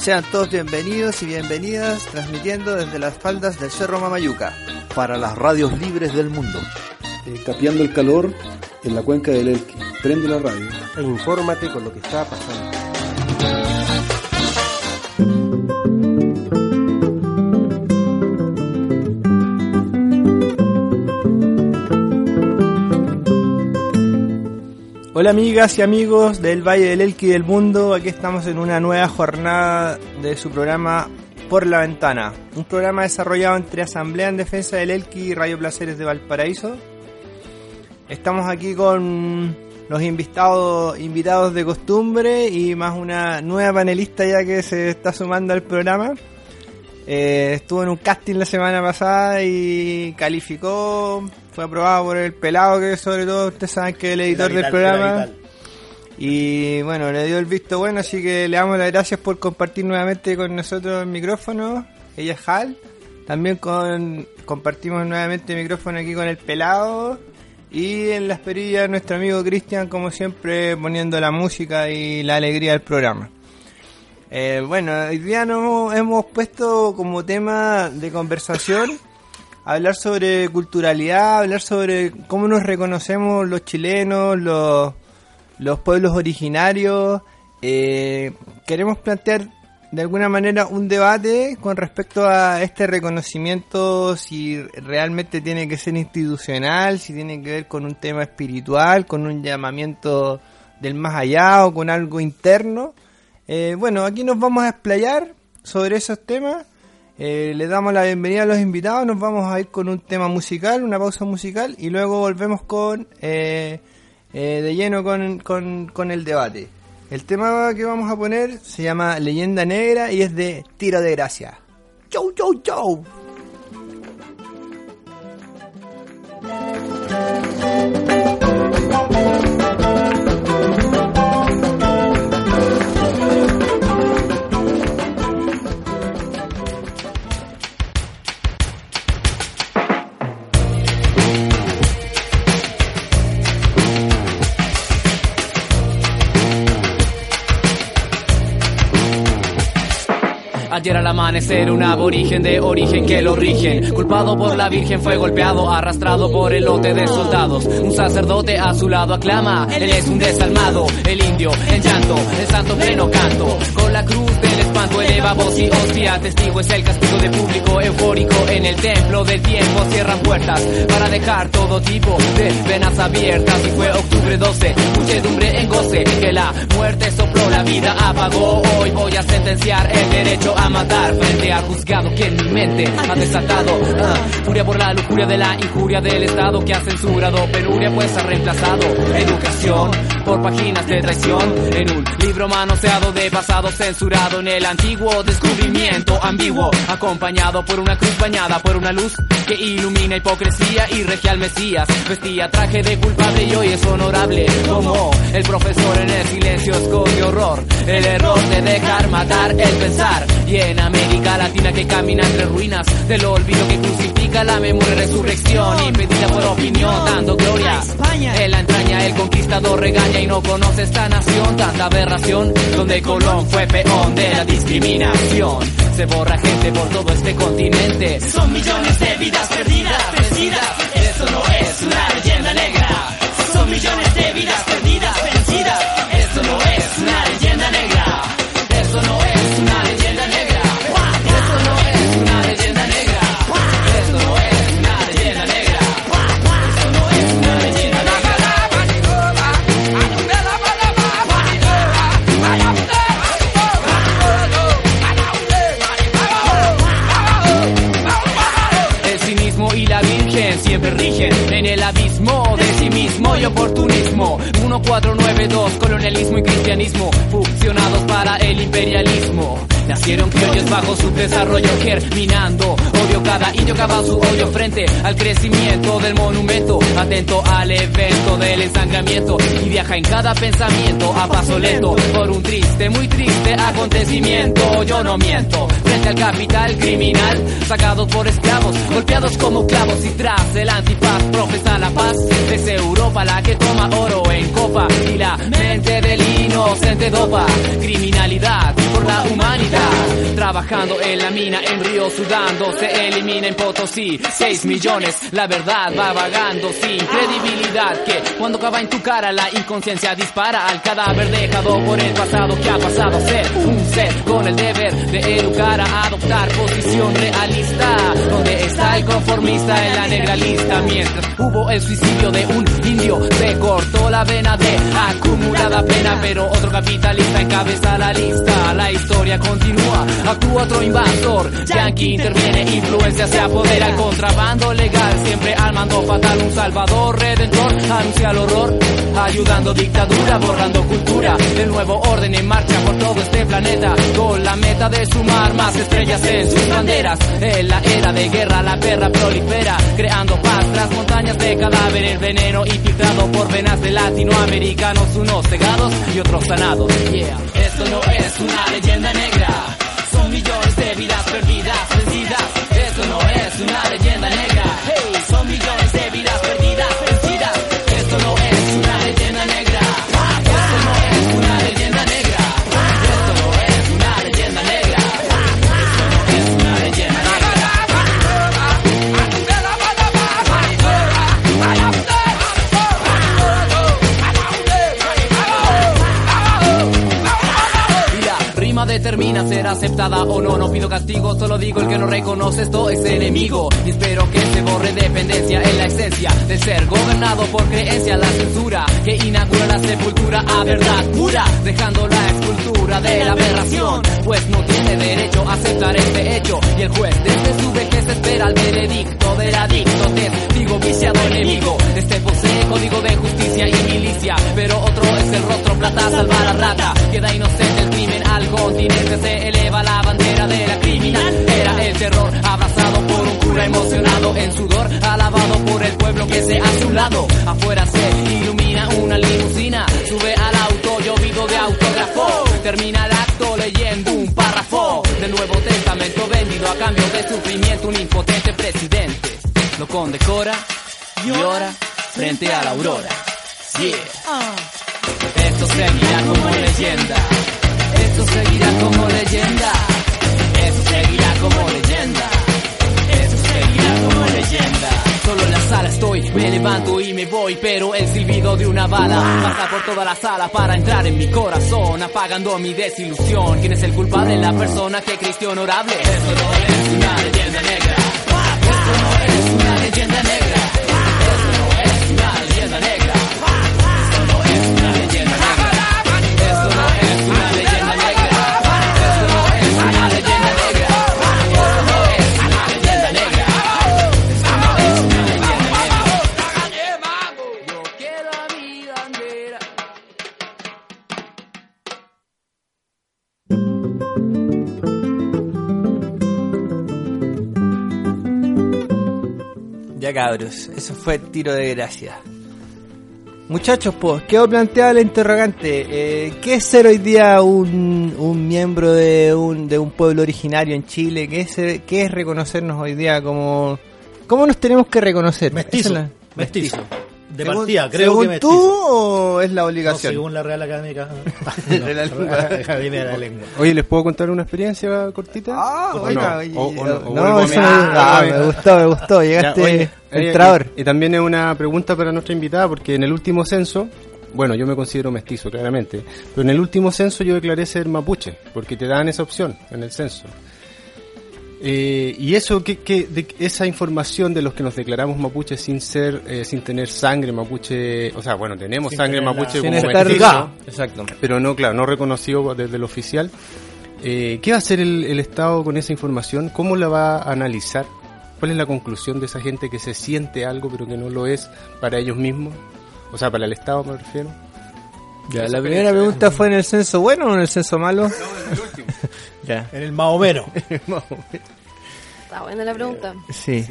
sean todos bienvenidos y bienvenidas, transmitiendo desde las faldas del Cerro Mamayuca. Para las radios libres del mundo. Eh, capeando el calor en la cuenca del Elqui. Prende la radio. E infórmate con lo que está pasando. Hola amigas y amigos del Valle del Elqui del Mundo, aquí estamos en una nueva jornada de su programa Por la Ventana, un programa desarrollado entre Asamblea en Defensa del Elqui y Radio Placeres de Valparaíso. Estamos aquí con los invitados, invitados de costumbre y más una nueva panelista ya que se está sumando al programa. Eh, estuvo en un casting la semana pasada y calificó fue aprobado por el pelado, que sobre todo ustedes saben que es el editor del programa. Y bueno, le dio el visto bueno, así que le damos las gracias por compartir nuevamente con nosotros el micrófono. Ella es Hal. También con, compartimos nuevamente el micrófono aquí con el pelado. Y en las perillas nuestro amigo Cristian, como siempre, poniendo la música y la alegría del programa. Eh, bueno, hoy día nos hemos puesto como tema de conversación hablar sobre culturalidad, hablar sobre cómo nos reconocemos los chilenos, los, los pueblos originarios. Eh, queremos plantear de alguna manera un debate con respecto a este reconocimiento, si realmente tiene que ser institucional, si tiene que ver con un tema espiritual, con un llamamiento del más allá o con algo interno. Eh, bueno, aquí nos vamos a explayar sobre esos temas eh, le damos la bienvenida a los invitados, nos vamos a ir con un tema musical, una pausa musical y luego volvemos con eh, eh, de lleno con, con, con, el debate. El tema que vamos a poner se llama Leyenda Negra y es de Tiro de Gracia. ¡Chau, chau, chau! Ayer al amanecer un aborigen de origen que lo rigen. Culpado por la virgen fue golpeado, arrastrado por el lote de soldados. Un sacerdote a su lado aclama, él es un desalmado. El indio en llanto, el santo pleno canto. Con la cruz del espanto eleva voz y hostia. Testigo es el castigo de público eufórico. En el templo del tiempo cierran puertas para dejar todo tipo de venas abiertas. Y fue octubre 12, muchedumbre en goce. Que la muerte sopló, la vida apagó. Hoy voy a sentenciar el derecho a matar frente al juzgado que mi mente ha desatado ah, furia por la lujuria de la injuria del Estado que ha censurado penuria pues ha reemplazado educación por páginas de traición en un libro manoseado de pasado censurado en el antiguo descubrimiento ambiguo acompañado por una cruz bañada por una luz que ilumina hipocresía y regia al Mesías. Vestía traje de culpable y hoy es honorable como el profesor en el silencio esconde horror. El error de dejar matar el pensar. Y en América Latina que camina entre ruinas del olvido que crucifica la memoria y resurrección. Impedida por opinión dando gloria. En la entraña el conquistador regaña y no conoce esta nación. Tanta aberración donde Colón fue peón de la discriminación. Se borra gente por todo este continente. Son millones de vidas perdidas vencidas eso no es una leyenda negra. Son millones de vidas y oportunismo. Un 1492, colonialismo y cristianismo, fusionados para el imperialismo. Nacieron criollos bajo su desarrollo germinando. Odio cada indio cava su odio frente al crecimiento del monumento. Atento al evento del ensangramiento y viaja en cada pensamiento a paso lento por un triste, muy triste acontecimiento. Yo no miento frente al capital criminal, sacados por esclavos, golpeados como clavos y tras el antifaz profesa la paz. Es Europa la que toma oro en copa y la mente del inocente dopa. Criminalidad por la humanidad. Trabajando en la mina, en Río sudando, se elimina en Potosí. 6 millones, la verdad va vagando sin credibilidad. Que cuando acaba en tu cara, la inconsciencia dispara al cadáver dejado por el pasado que ha pasado a ser un ser con el deber de educar a adoptar posición realista. Donde está el conformista en la negra lista? Mientras hubo el suicidio de un indio, se cortó la vena de acumulada pena, pero otro capitalista encabeza la lista. La historia continúa, actúa otro invasor. Yankee interviene, influencia se apodera, el contrabando legal, siempre al mando fatal. Un salvador redentor anuncia el horror, ayudando dictadura, borrando cultura. El nuevo orden en marcha por todo este planeta, con la meta de sumar más estrellas en sus banderas. En la era de guerra, la perra prolifera, creando paz tras montañas de cadáveres, veneno infiltrado por venas de latinoamericanos, unos cegados y otros sanados. Yeah. Esto no es una leyenda negra, son millones de vidas perdidas, vencidas. Esto no es una leyenda negra, hey, son millones de vidas perdidas, rima determina ser aceptada o no. No pido castigo, solo digo el que no reconoce esto es enemigo. Y espero que se borre dependencia en la esencia de ser gobernado por creencia. La censura que inaugura la sepultura a verdad pura, dejando la escultura de la aberración. Pues no tiene derecho a aceptar este hecho. Y el juez desde su vejez espera el veredicto del adicto. Testigo viciado enemigo. Este posee código de justicia y milicia. Pero otro es el rostro plata, salva la rata. Queda inocente el crimen continente. Se eleva la bandera de la criminal. Era el terror abrazado por un cura emocionado en sudor. Alabado por el pueblo que se a su lado. Afuera se ilumina una limusina. Sube al auto llovido de autógrafo. Termina el acto leyendo un párrafo del Nuevo Testamento vendido a cambio de sufrimiento. Un impotente presidente lo condecora y ora frente a la aurora. Yeah. Esto seguirá como leyenda. Seguirá como leyenda. Esto seguirá como leyenda. Esto seguirá como leyenda. Solo en la sala estoy, me levanto y me voy, pero el silbido de una bala pasa por toda la sala para entrar en mi corazón, apagando mi desilusión. ¿Quién es el culpable? La persona que cristió honorable. Esto no es una leyenda negra. Esto no es una leyenda negra. Cabros, eso fue el tiro de gracia. Muchachos, pues, quedó planteada la interrogante. Eh, ¿Qué es ser hoy día un, un miembro de un, de un pueblo originario en Chile? ¿Qué es, ser- qué es reconocernos hoy día como... ¿Cómo nos tenemos que reconocer? Mestizo, mestizo. De Según- partida, creo según que mestizo. tú o es la No, obligación? según la Real Académica. De la lengua. Academia de la Lengua. Oye, ¿les puedo contar una experiencia cortita? Ah, ¿O oiga, no? oye, O- o no, no, eso Ah, me gustó, me gustó. Llegaste oye, oye, entrador. Y, y también es una pregunta para nuestra invitada, porque en el último censo, bueno, yo me considero mestizo, claramente, pero en el último censo yo declaré ser mapuche, porque te dan esa opción en el censo. Eh, y eso, que, que- de esa información de los que nos declaramos mapuche sin ser, eh, sin tener sangre mapuche, o sea, bueno, tenemos Sin sangre la- mapuche Sin como mestizo, Exacto. pero no, claro, no reconocido desde el oficial. Eh, ¿Qué va a hacer el, el Estado con esa información? ¿Cómo la va a analizar? ¿Cuál es la conclusión de esa gente que se siente algo pero que no lo es para ellos mismos? O sea, para el Estado me refiero. Ya, la primera pregunta fue en el censo bueno o en el censo malo. En el más o menos. Está buena la pregunta. Sí.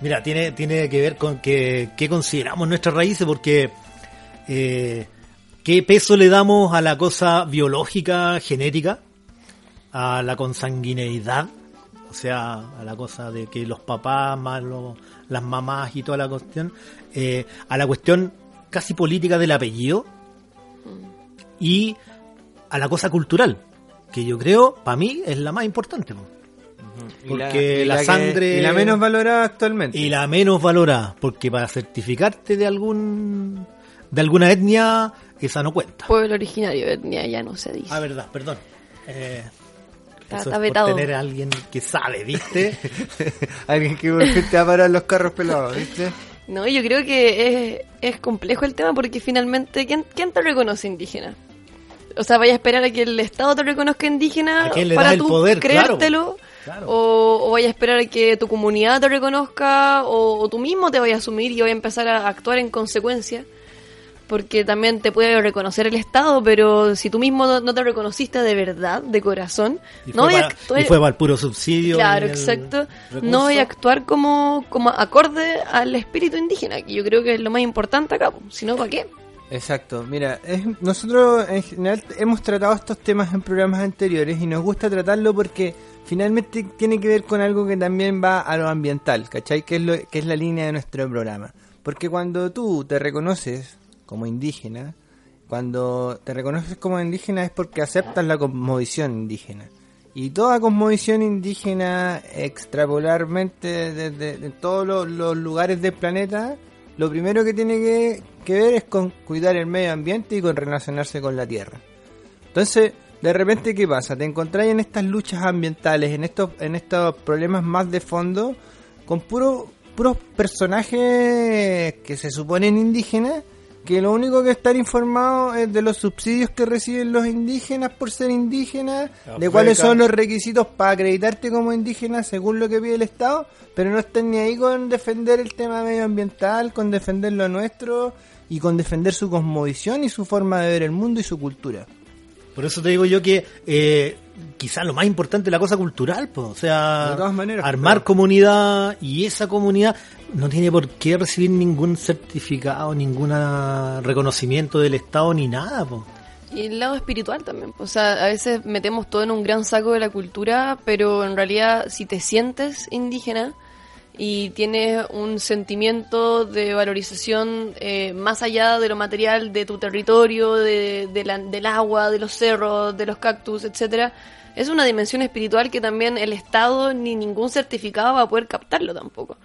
Mira, tiene, tiene que ver con que, qué consideramos nuestras raíces, porque eh, qué peso le damos a la cosa biológica, genética, a la consanguineidad, o sea, a la cosa de que los papás, más los- las mamás y toda la cuestión, eh, a la cuestión casi política del apellido y a la cosa cultural, que yo creo, para mí, es la más importante. po. Porque Y la, sangre y la menos valorada actualmente. y la menos valorada, porque para certificarte de algún de alguna etnia esa no cuenta. Pueblo originario, etnia, ya no se dice. Ah, verdad, perdón. Eh, Está- eso está es vetado. por tener a alguien que sabe, ¿viste? Alguien que te va a parar los carros pelados, ¿viste? No, yo creo que es, es complejo el tema porque finalmente, ¿quién, ¿quién te reconoce indígena? O sea, vaya a esperar a que el Estado te reconozca indígena ¿A quién le para el tú poder? creértelo. Claro. O, o vaya a esperar a que tu comunidad te reconozca o, o tú mismo te vayas a asumir y vaya a empezar a actuar en consecuencia. Porque también te puede reconocer el Estado, pero si tú mismo no, no te reconociste de verdad, de corazón, Y no fue, vaya a actuar... y fue para el puro subsidio. Claro, el exacto. recurso. No voy a actuar como, como acorde al espíritu indígena, que yo creo que es lo más importante acá. Si no, ¿para qué? Exacto, mira, es- nosotros en general hemos tratado estos temas en programas anteriores y nos gusta tratarlo porque finalmente tiene que ver con algo que también va a lo ambiental, ¿cachai? Que es, lo, que es la línea de nuestro programa. Porque cuando tú te reconoces como indígena, cuando te reconoces como indígena es porque aceptas la cosmovisión indígena. Y toda cosmovisión indígena extrapolarmente desde de todos los lugares del planeta, lo primero que tiene que, que ver es con cuidar el medio ambiente y con relacionarse con la tierra. Entonces, de repente, ¿qué pasa? Te encontráis en estas luchas ambientales, en estos, en estos problemas más de fondo, con puro, puros personajes que se suponen indígenas, que lo único que están informados es de los subsidios que reciben los indígenas por ser indígenas, de cuáles son los requisitos para acreditarte como indígena según lo que pide el Estado, pero no están ni ahí con defender el tema medioambiental, con defender lo nuestro y con defender su cosmovisión y su forma de ver el mundo y su cultura. Por eso te digo yo que eh, quizás lo más importante es la cosa cultural, pues, o sea, De todas maneras, armar pero- comunidad y esa comunidad no tiene por qué recibir ningún certificado, ningún reconocimiento del Estado ni nada, pues. Y el lado espiritual también. O sea, a veces metemos todo en un gran saco de la cultura, pero en realidad si te sientes indígena y tienes un sentimiento de valorización eh, más allá de lo material de tu territorio, de, de la- del agua, de los cerros, de los cactus, etcétera, es una dimensión espiritual que también el Estado ni ningún certificado va a poder captarlo tampoco.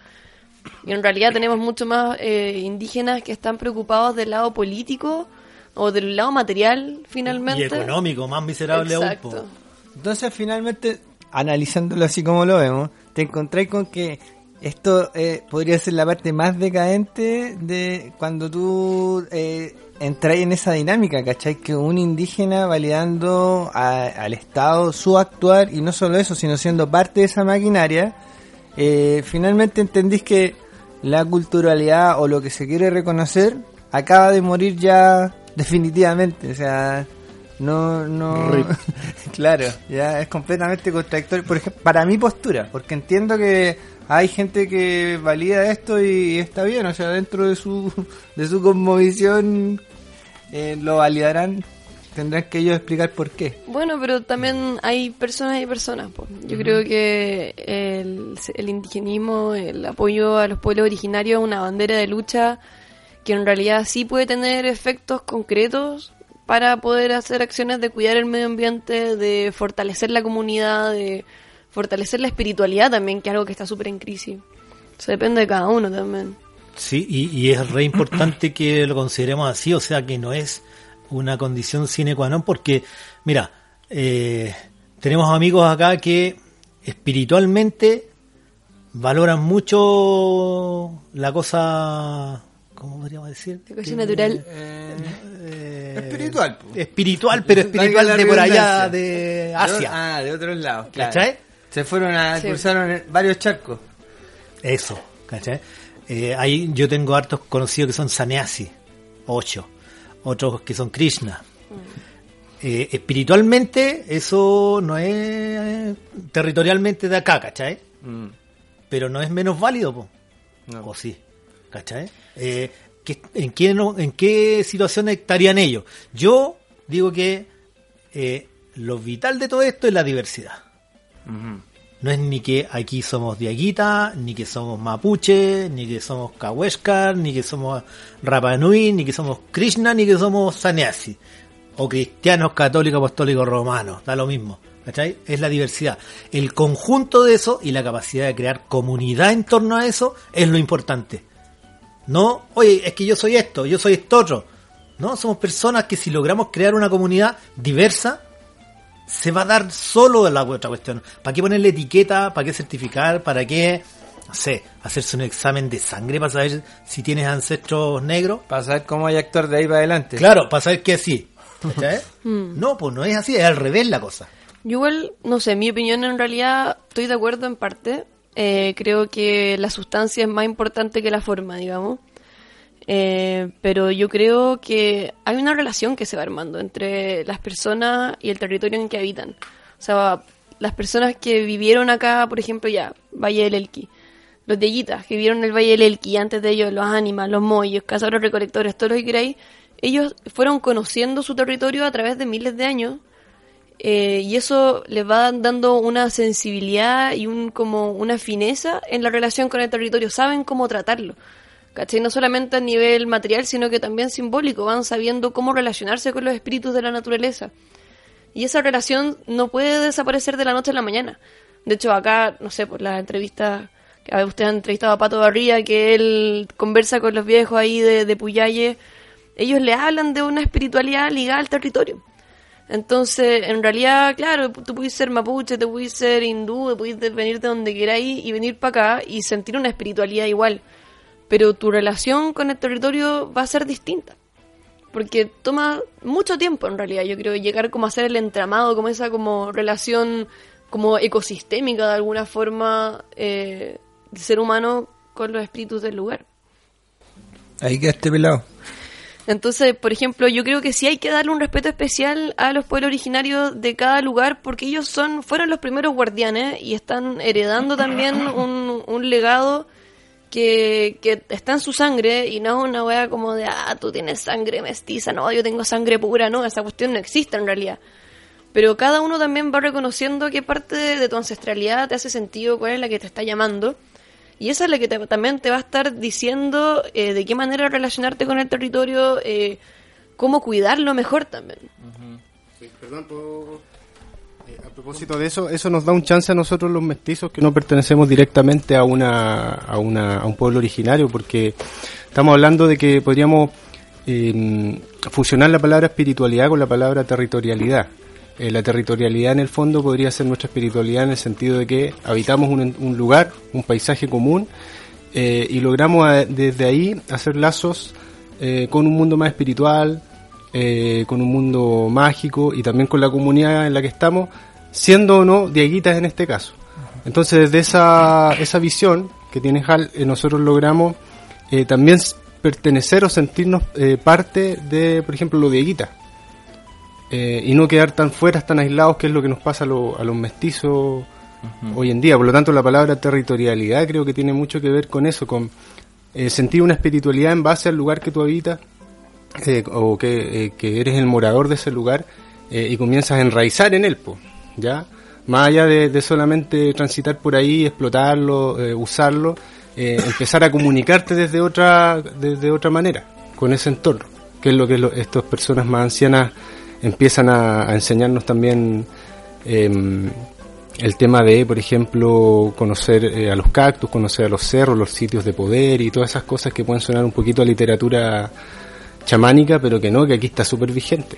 Y en realidad tenemos mucho más eh, indígenas que están preocupados del lado político o del lado material, finalmente. Y económico, más miserable aún. Po. Entonces, finalmente, analizándolo así como lo vemos, te encontráis con que esto eh, podría ser la parte más decadente de cuando tú eh, entras en esa dinámica, ¿cachai? Que un indígena validando a- al Estado su actuar y no solo eso, sino siendo parte de esa maquinaria, eh, finalmente entendís que la culturalidad o lo que se quiere reconocer acaba de morir ya definitivamente, o sea, no, no, claro, ya es completamente contradictorio, por ejemplo, para mi postura, porque entiendo que hay gente que valida esto y está bien, o sea, dentro de su, de su cosmovisión eh, lo validarán, tendrán que ellos explicar por qué. Bueno, pero también hay personas y personas. po. Yo creo que el, el indigenismo, el apoyo a los pueblos originarios es una bandera de lucha que en realidad sí puede tener efectos concretos para poder hacer acciones de cuidar el medio ambiente, de fortalecer la comunidad, de fortalecer la espiritualidad también, que es algo que está súper en crisis. O sea, depende de cada uno también. Sí, y, y es re importante que lo consideremos así, o sea que no es una condición sine qua non, porque, mira, eh, tenemos amigos acá que espiritualmente valoran mucho la cosa, ¿cómo podríamos decir? La cosa natural. Eh, Espiritual, po. Espiritual, pero espiritual de por allá, de Asia. Ah, de otros lados, claro. ¿Cachai? Se fueron a, Sí. cruzaron en varios charcos. Eso, ¿cachai? Eh, ahí yo tengo hartos conocidos que son saneasi, ocho. otros que son Krishna. Eh, espiritualmente, eso no es territorialmente de acá, ¿cachai? Mm. Pero no es menos válido, po. No. ¿O sí? ¿Cachai? Eh, ¿qué- en, qué, no- ¿En qué situaciones estarían ellos? Yo digo que eh, lo vital de todo esto es la diversidad. Ujú. No es ni que aquí somos diaguita, ni que somos mapuche, ni que somos kaweshkar, ni que somos Rapa Nui, ni que somos Krishna, ni que somos sannyasi. O cristianos, católicos, apostólicos, romanos. Da lo mismo. ¿Cachai? Es la diversidad. El conjunto de eso y la capacidad de crear comunidad en torno a eso es lo importante. No, oye, es que yo soy esto, yo soy esto otro. No, somos personas que si logramos crear una comunidad diversa, se va a dar solo de la otra cuestión. ¿Para qué ponerle etiqueta? ¿Para qué certificar? ¿Para qué, no sé, hacerse un examen de sangre para saber si tienes ancestros negros? Para saber cómo hay actor de ahí para adelante. Claro, para saber que sí. ¿Cachai? No, pues no es así, es al revés la cosa. Yo igual, no sé, mi opinión en realidad estoy de acuerdo en parte. Eh, creo que la sustancia es más importante que la forma, digamos. Eh, pero yo creo que hay una relación que se va armando entre las personas y el territorio en que habitan. O sea, las personas que vivieron acá, por ejemplo, ya, Valle del Elqui, los de Yitas, que vivieron el Valle del Elqui, antes de ellos los ánimas, los moyos, cazadores recolectores, todo lo que ellos fueron conociendo su territorio a través de miles de años eh, y eso les va dando una sensibilidad y un como una fineza en la relación con el territorio. Saben cómo tratarlo. ¿Cachai? No solamente a nivel material, sino que también simbólico. Van sabiendo cómo relacionarse con los espíritus de la naturaleza. Y esa relación no puede desaparecer de la noche a la mañana. De hecho, acá, no sé, por las entrevistas que usted ha entrevistado a Pato Barría, que él conversa con los viejos ahí de, de Puyalle, ellos le hablan de una espiritualidad ligada al territorio. Entonces, en realidad, claro, tú puedes ser mapuche, te puedes ser hindú, puedes venir de donde queráis y venir para acá y sentir una espiritualidad igual. Pero tu relación con el territorio va a ser distinta. Porque toma mucho tiempo, en realidad, yo creo, llegar como a ser el entramado, como esa como relación como ecosistémica de alguna forma eh, del ser humano con los espíritus del lugar. Ahí quedaste pelado. Entonces, por ejemplo, yo creo que sí hay que darle un respeto especial a los pueblos originarios de cada lugar porque ellos son fueron los primeros guardianes y están heredando también un, un legado que, que está en su sangre y no es una wea como de, ah, tú tienes sangre mestiza, no, yo tengo sangre pura, no, esa cuestión no existe en realidad. Pero cada uno también va reconociendo qué parte de, tu ancestralidad te hace sentido, cuál es la que te está llamando. Y esa es la que te- también te va a estar diciendo eh, de qué manera relacionarte con el territorio, eh, cómo cuidarlo mejor también. Perdón, ¿puedo- eh, a propósito de eso, eso nos da un chance a nosotros los mestizos que no pertenecemos directamente a una, a una, a un pueblo originario, porque estamos hablando de que podríamos eh, fusionar la palabra espiritualidad con la palabra territorialidad. Eh, la territorialidad en el fondo podría ser nuestra espiritualidad en el sentido de que habitamos un, un lugar, un paisaje común, eh, y logramos eh, desde ahí hacer lazos con un mundo más espiritual, con un mundo mágico y también con la comunidad en la que estamos, siendo o no dieguitas en este caso. Entonces, desde esa, esa visión que tiene Hal, eh, nosotros logramos eh, también pertenecer o sentirnos eh, parte de, por ejemplo, los dieguitas. Eh, y no quedar tan fuera, tan aislados, que es lo que nos pasa a, lo- a los mestizos hoy en día. Por lo tanto, la palabra territorialidad creo que tiene mucho que ver con eso, con sentir una espiritualidad en base al lugar que tú habitas, o que, que eres el morador de ese lugar y comienzas a enraizar en él, po, ¿ya? Más allá de, solamente transitar por ahí, explotarlo, eh, usarlo, eh, empezar a comunicarte desde otra, desde otra manera, con ese entorno, que es lo que lo- estas personas más ancianas empiezan a, a enseñarnos también em, el tema de, por ejemplo, conocer eh, a los cactus, conocer a los cerros, los sitios de poder y todas esas cosas que pueden sonar un poquito a literatura chamánica, pero que no, que aquí está súper vigente.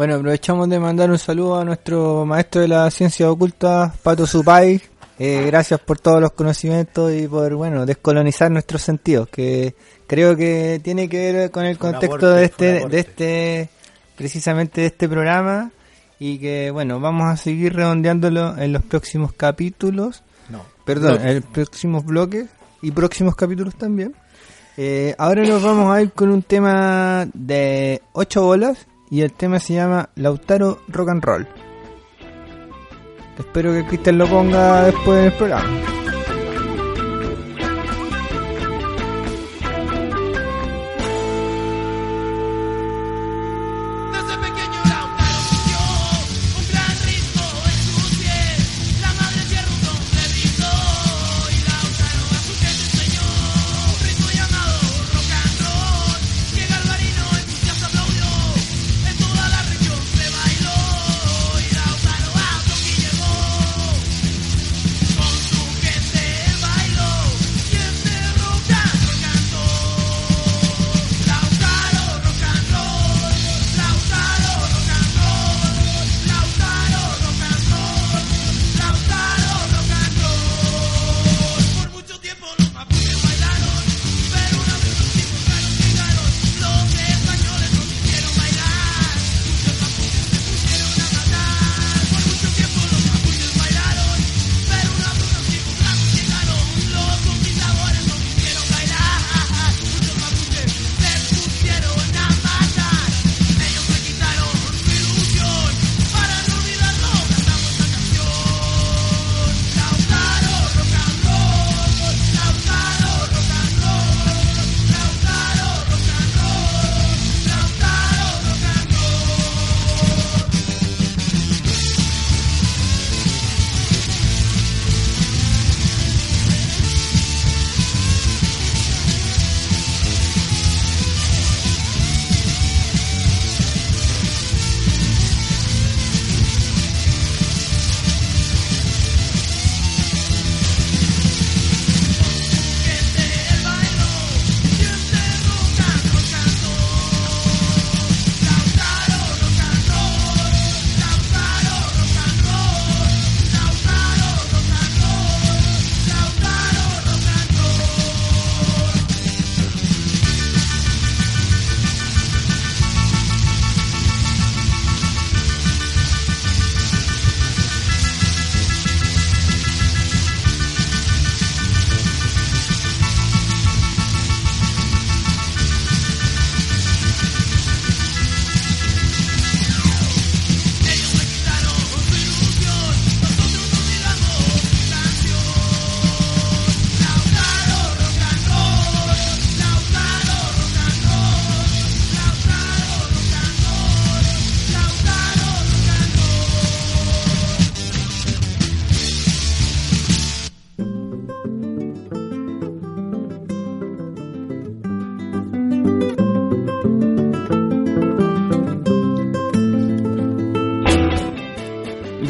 Bueno, aprovechamos de mandar un saludo a nuestro maestro de la ciencia oculta, Pato Supay. Eh, gracias por todos los conocimientos y por, bueno, descolonizar nuestros sentidos, que creo que tiene que ver con el contexto aporte, de este, de este, precisamente de este programa y que, bueno, vamos a seguir redondeándolo en los próximos capítulos. No. Perdón, en los próximos bloques y próximos capítulos también. Eh, ahora nos vamos a ir con un tema de 8 bolas y el tema se llama Lautaro Rock and Roll. Espero que Cristian lo ponga después del programa.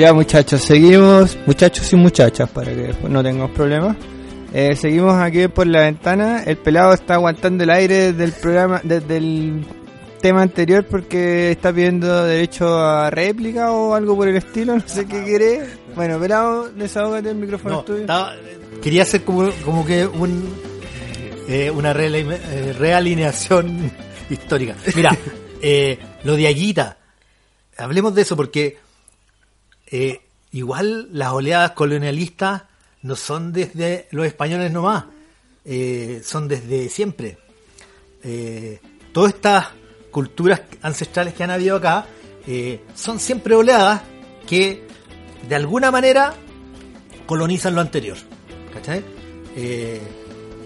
Ya muchachos, seguimos, muchachos y muchachas, para que después no tengamos problemas. Eh, seguimos aquí por la ventana. El pelado está aguantando el aire desde el programa, desde el tema anterior porque está pidiendo derecho a réplica o algo por el estilo, no sé qué quiere. Bueno, pelado, desahógate, el micrófono No, tuyo. estaba- quería hacer como, como que un, eh, una reali- eh, realineación histórica. Mira, eh, lo de Aguita, hablemos de eso porque eh, igual las oleadas colonialistas no son desde los españoles nomás, eh, son desde siempre. Eh, todas estas culturas ancestrales que han habido acá eh, son siempre oleadas que de alguna manera colonizan lo anterior. ¿Cachai?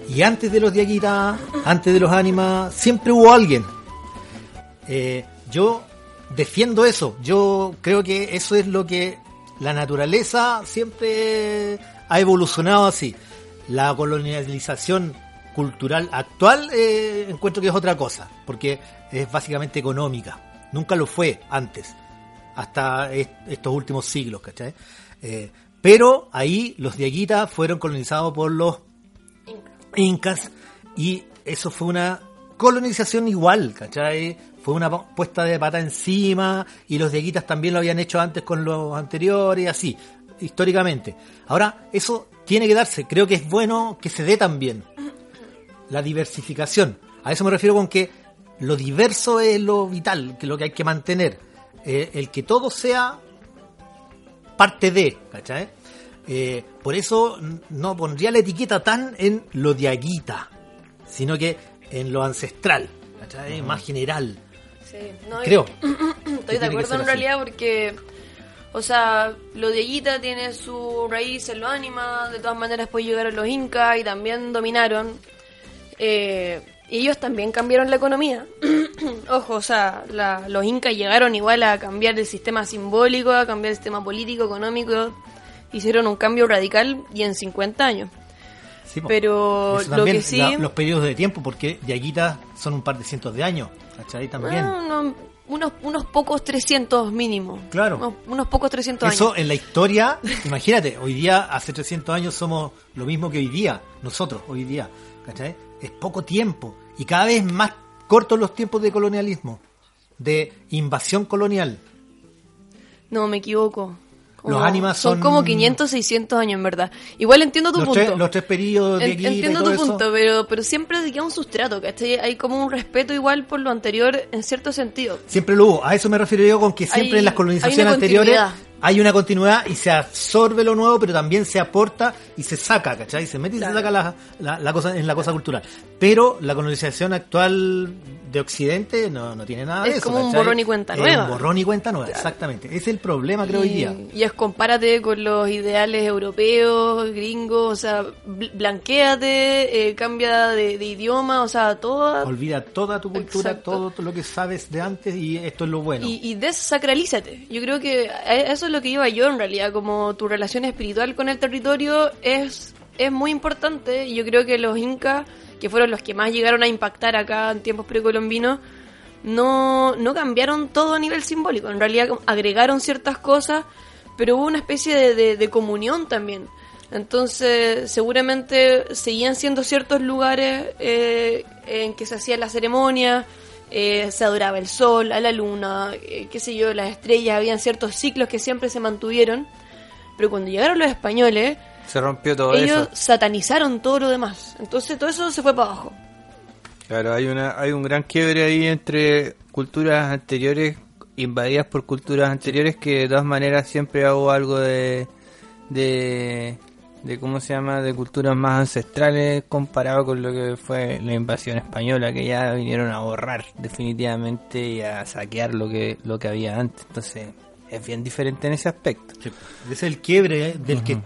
Y antes de los diaguitas, antes de los ánimas, siempre hubo alguien. Yo defiendo eso. Yo creo que eso es lo que la naturaleza siempre ha evolucionado así. La colonialización cultural actual eh, encuentro que es otra cosa, porque es básicamente económica. Nunca lo fue antes, hasta est- estos últimos siglos, ¿cachai? Eh, pero ahí los diaguitas fueron colonizados por los incas y eso fue una colonización igual, ¿cachai? Fue una pu- puesta de pata encima y los diaguitas también lo habían hecho antes con los anteriores, así, históricamente. Ahora, eso tiene que darse, creo que es bueno que se dé también la diversificación. A eso me refiero con que lo diverso es lo vital, que es lo que hay que mantener. Eh, el que todo sea parte de, ¿cachai? Eh, por eso no pondría la etiqueta tan en lo diaguita, sino que en lo ancestral, ¿cachai? más general. Sí, no, y- Creo. Estoy de acuerdo en así. realidad porque, o sea, lo de Guita tiene su raíz en los ánimas, de todas maneras después llegaron los incas y también dominaron. Eh, ellos también cambiaron la economía. Ojo, o sea, la- los incas llegaron igual a cambiar el sistema simbólico, a cambiar el sistema político, económico. Hicieron un cambio radical y en 50 años. Sí. Pero lo que sí... la- los periodos de tiempo, porque Yaguita son un par de cientos de años, ¿cachai? También. Ah, no, unos, unos pocos 300 mínimo. Claro. Unos, unos pocos 300 Eso años. en la historia, imagínate, hoy día, hace 300 años somos lo mismo que hoy día, nosotros, hoy día, ¿cachai? Es poco tiempo y cada vez más cortos los tiempos de colonialismo, de invasión colonial. No, me equivoco. Los ánimas son- como 500, 600 años, en verdad. Igual entiendo tu Los punto. tres, los tres periodos de En- Yaguita y entiendo todo tu eso. punto, pero, pero siempre queda un sustrato, ¿cachai? Hay como un respeto igual por lo anterior en cierto sentido. Siempre lo hubo. A eso me refiero yo con que siempre Hay- en las colonizaciones anteriores. Hay una continuidad y se absorbe lo nuevo, pero también se aporta y se saca, ¿cachai? Se mete y se saca la, la- la cosa en la cosa cultural. Pero la colonización actual de Occidente no, no tiene nada de Es eso. como un ¿cachai? borrón y cuenta Es nueva. un borrón y cuenta nueva, exactamente. Ese es el problema, creo, y, hoy día. y es compárate con los ideales europeos, gringos, o sea, bl- blanquéate, eh, cambia de, de idioma, o sea, todo. Olvida toda tu cultura, Exacto. todo lo que sabes de antes y esto es lo bueno. Y, y desacralízate. Yo creo que eso es lo que iba yo en realidad, como tu relación espiritual con el territorio es, es muy importante. Yo creo que los incas, que fueron los que más llegaron a impactar acá en tiempos precolombinos, no, no cambiaron todo a nivel simbólico. En realidad agregaron ciertas cosas, pero hubo una especie de, de- comunión también. Entonces, seguramente seguían siendo ciertos lugares eh, en que se hacía la ceremonia, eh, se adoraba el sol, a la luna, eh, qué sé yo, las estrellas, habían ciertos ciclos que siempre se mantuvieron. Pero cuando llegaron los españoles, Se rompió todo ellos eso. satanizaron todo lo demás. Entonces todo eso se fue para abajo. Claro, hay una hay un gran quiebre ahí entre culturas anteriores invadidas por culturas anteriores que de todas maneras siempre hago algo de de de cómo se llama de culturas más ancestrales comparado con lo que fue la invasión española que ya vinieron a borrar definitivamente y a saquear lo que lo que había antes. Entonces, es bien diferente en ese aspecto. Sí, Ese es el quiebre eh, del que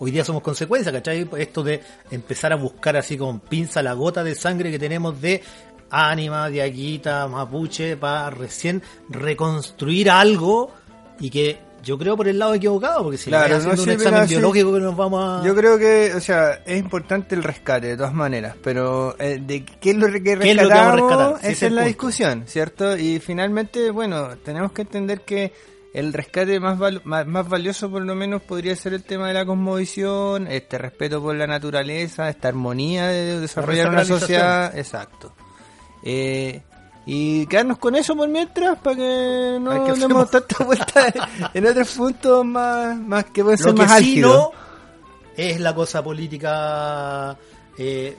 hoy día somos consecuencia, ¿cachai? Esto de empezar a buscar así con pinza la gota de sangre que tenemos de ánima, diaguita, mapuche, para recién reconstruir algo y que yo creo por el lado equivocado, porque si Claro, no, un examen biológico que nos vamos a... Yo creo que, o sea, es importante el rescate de todas maneras, pero eh, de qué es lo que ¿Qué es lo que vamos a rescatamos, rescatar? Esa es la punto. discusión, ¿cierto? Y finalmente, bueno, tenemos que entender que el rescate más, val- más, más valioso por lo menos podría ser el tema de la cosmovisión, este respeto por la naturaleza, esta armonía de desarrollar una sociedad, exacto. Eh, y quedarnos con eso por mientras para que no qué demos tanta vuelta en otros puntos más, más que pueden ser que más sí no es la cosa política eh,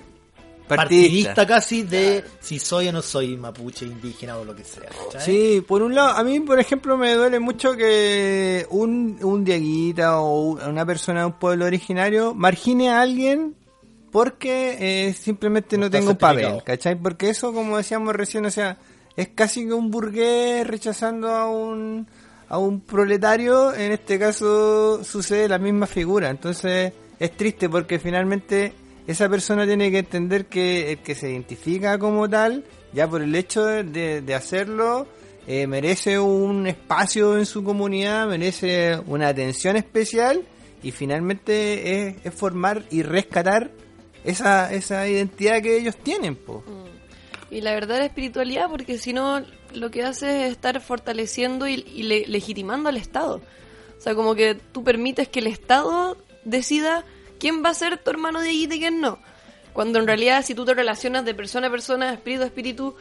Partidista. partidista casi de si soy o no soy mapuche, indígena o lo que sea. Sí, por un lado, a mí, por ejemplo, me duele mucho que un, un diaguita o un- una persona de un pueblo originario margine a alguien porque eh, simplemente no, No tengo papel. ¿cachai? Porque eso, como decíamos recién, o sea, es casi que un burgués rechazando a un, a un proletario, en este caso sucede la misma figura, entonces es triste porque finalmente esa persona tiene que entender que el que se identifica como tal, ya por el hecho de, de- de hacerlo, eh, merece un espacio en su comunidad, merece una atención especial y finalmente es, es formar y rescatar esa, esa identidad que ellos tienen. Po. Y la verdadera espiritualidad, porque si no, lo que hace es estar fortaleciendo y, le- legitimando al Estado. O sea, como que tú permites que el Estado decida quién va a ser tu hermano de Aguita y quién no. Cuando en realidad, si tú te relacionas de persona a persona, espíritu a espíritu,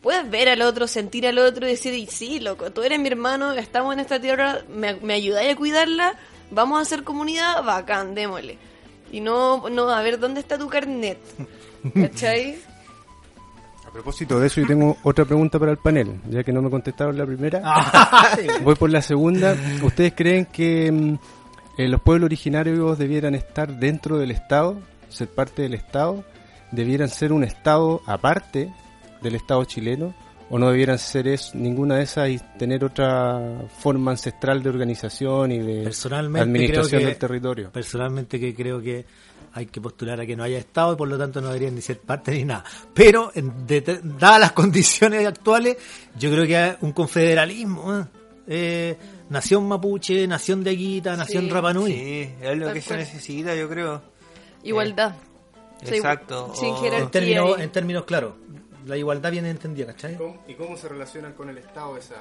puedes ver al otro, sentir al otro y decir, sí, loco, tú eres mi hermano, estamos en esta tierra, me, me ayudáis a cuidarla, vamos a hacer comunidad, bacán, démosle. Y no, no, a ver, ¿dónde está tu carnet? ¿Cachai? A propósito de eso, yo tengo otra pregunta para el panel, ya que no me contestaron la primera. Voy por la segunda. ¿Ustedes creen que mm, eh, los pueblos originarios debieran estar dentro del Estado, ser parte del Estado? debieran ser un Estado aparte del Estado chileno o no debieran ser es, ninguna de esas y tener otra forma ancestral de organización y de Personalmente administración creo que- del territorio. Personalmente que creo que hay que postular a que no haya Estado y por lo tanto no deberían ni ser parte ni nada. Pero, en, de- dadas las condiciones actuales, yo creo que hay un confederalismo. ¿eh? Eh, nación mapuche, nación de Aguita, nación Sí, Rapanui. Sí, es lo Tal que se necesita, yo creo. Igualdad. Sea, Exacto, Sin o- jerarquía. En términos, en términos claros, la igualdad bien entendida, ¿cachai? ¿Y cómo se relacionan con el Estado esas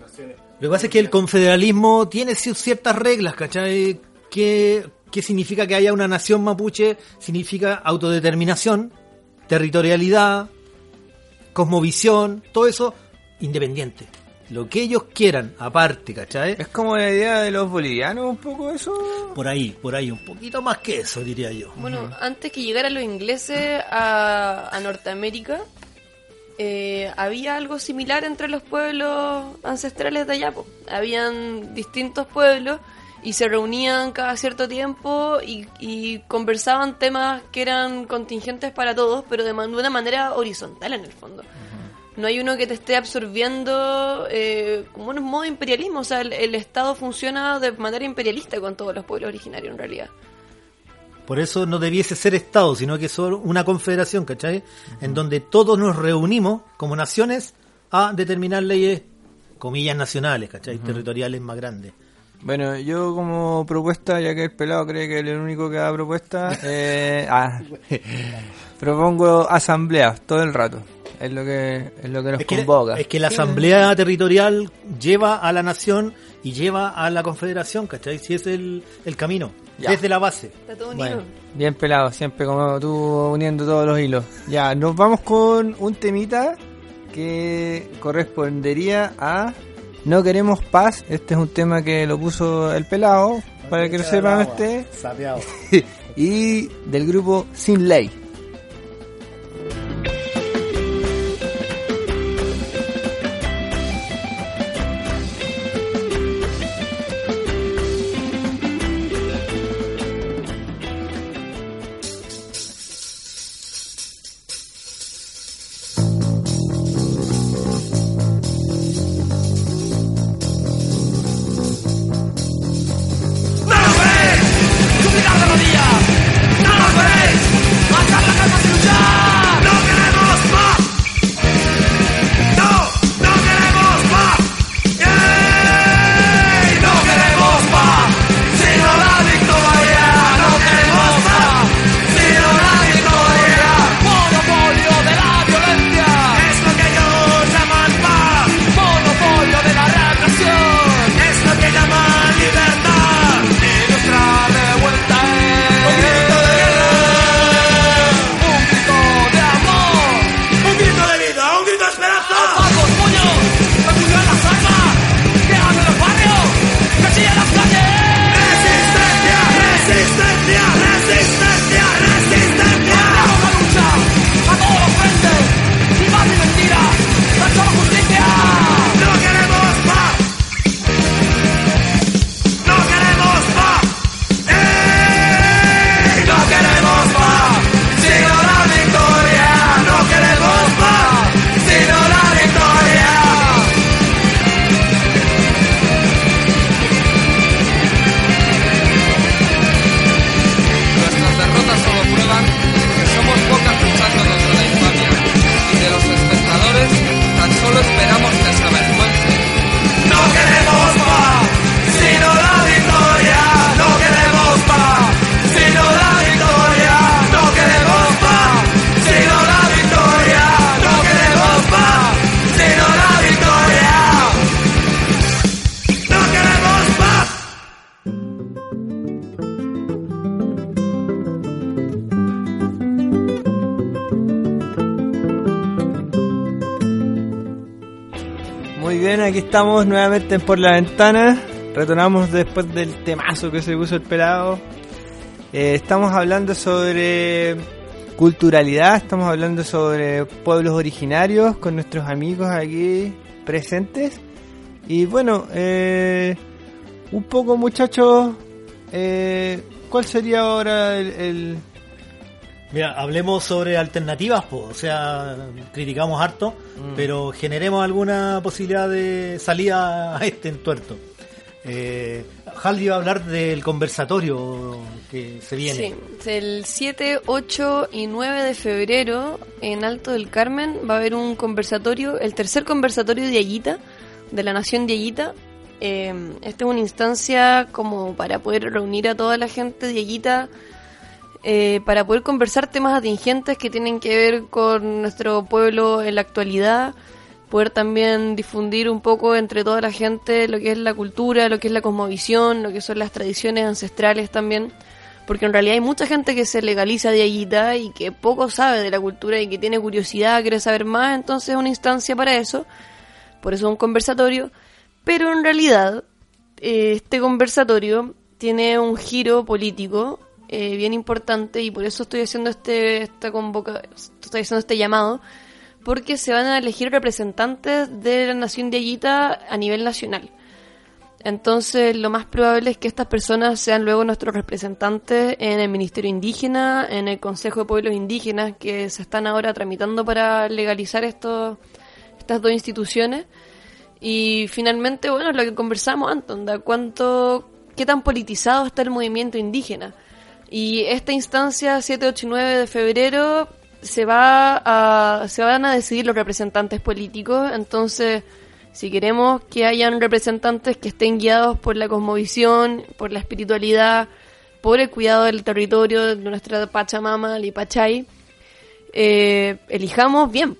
naciones? Lo que pasa es que el confederalismo tiene ci- ciertas reglas, ¿cachai? ¿Qué, ¿Qué significa que haya una nación mapuche? Significa autodeterminación, territorialidad, cosmovisión, todo eso independiente. Lo que ellos quieran, aparte, ¿cachai? Es como la idea de los bolivianos, un poco eso. Por ahí, por ahí, un poquito más que eso, diría yo. Bueno, antes que llegaran los ingleses a, a Norteamérica, eh, había algo similar entre los pueblos ancestrales de allá. po. Habían distintos pueblos y se reunían cada cierto tiempo y, y conversaban temas que eran contingentes para todos, pero de, man- de una manera horizontal en el fondo. No hay uno que te esté absorbiendo eh, como un modo imperialismo. O sea, el, el Estado funciona de manera imperialista con todos los pueblos originarios en realidad. Por eso no debiese ser Estado, sino que es solo una confederación, ¿cachai? En donde todos nos reunimos como naciones a determinar leyes, comillas, nacionales, ¿cachai? Territoriales más grandes. Bueno, yo como propuesta, ya que el pelado cree que es el único que da propuesta, eh, ah, propongo asambleas todo el rato. Es lo que es lo que nos Es que, convoca. es que la asamblea territorial lleva a la nación y lleva a la confederación, ¿cachai? Si es el, el camino, Ya. desde la base. Está todo unido. Bueno, bien pelado, siempre como tú uniendo todos los hilos. Ya, nos vamos con un temita que correspondería a No queremos paz. Este es un tema que lo puso el pelado, para que lo sepan ustedes. Sapeado. y del grupo Sin Ley. Nuevamente en Por la Ventana. Retornamos después del temazo que se puso el pelado. Eh, estamos hablando sobre culturalidad, estamos hablando sobre pueblos originarios con nuestros amigos aquí presentes. Y bueno, eh, un poco muchachos, eh, ¿cuál sería ahora el- Mira, hablemos sobre alternativas, po. o sea, criticamos harto, Mm. pero generemos alguna posibilidad de salida a este entuerto. Eh, iba a hablar del conversatorio que se viene. Sí, el 7, 8 y 9 de febrero en Alto del Carmen va a haber un conversatorio, el tercer conversatorio de Ayita, de la Nación de Ayita. Eh, esta es una instancia como para poder reunir a toda la gente de Ayita eh, para poder conversar temas atingentes que tienen que ver con nuestro pueblo en la actualidad, poder también difundir un poco entre toda la gente lo que es la cultura, lo que es la cosmovisión, lo que son las tradiciones ancestrales también, porque en realidad hay mucha gente que se legaliza de allita y que poco sabe de la cultura y que tiene curiosidad, quiere saber más, entonces es una instancia para eso, por eso es un conversatorio, pero en realidad eh, este conversatorio tiene un giro político eh, bien importante y por eso estoy haciendo este esta convoca estoy haciendo este llamado porque se van a elegir representantes de la nación de Ayita a nivel nacional. Entonces, lo más probable es que estas personas sean luego nuestros representantes en el Ministerio Indígena, en el Consejo de Pueblos Indígenas, que se están ahora tramitando para legalizar estos, estas dos instituciones. Y finalmente, bueno, lo que conversamos de cuánto, qué tan politizado está el movimiento indígena. Y esta instancia, 7, 8 y 9 de febrero, se, va a, se van a decidir los representantes políticos. Entonces, si queremos que hayan representantes que estén guiados por la cosmovisión, por la espiritualidad, por el cuidado del territorio de nuestra Pachamama, Lipachay, eh, elijamos bien.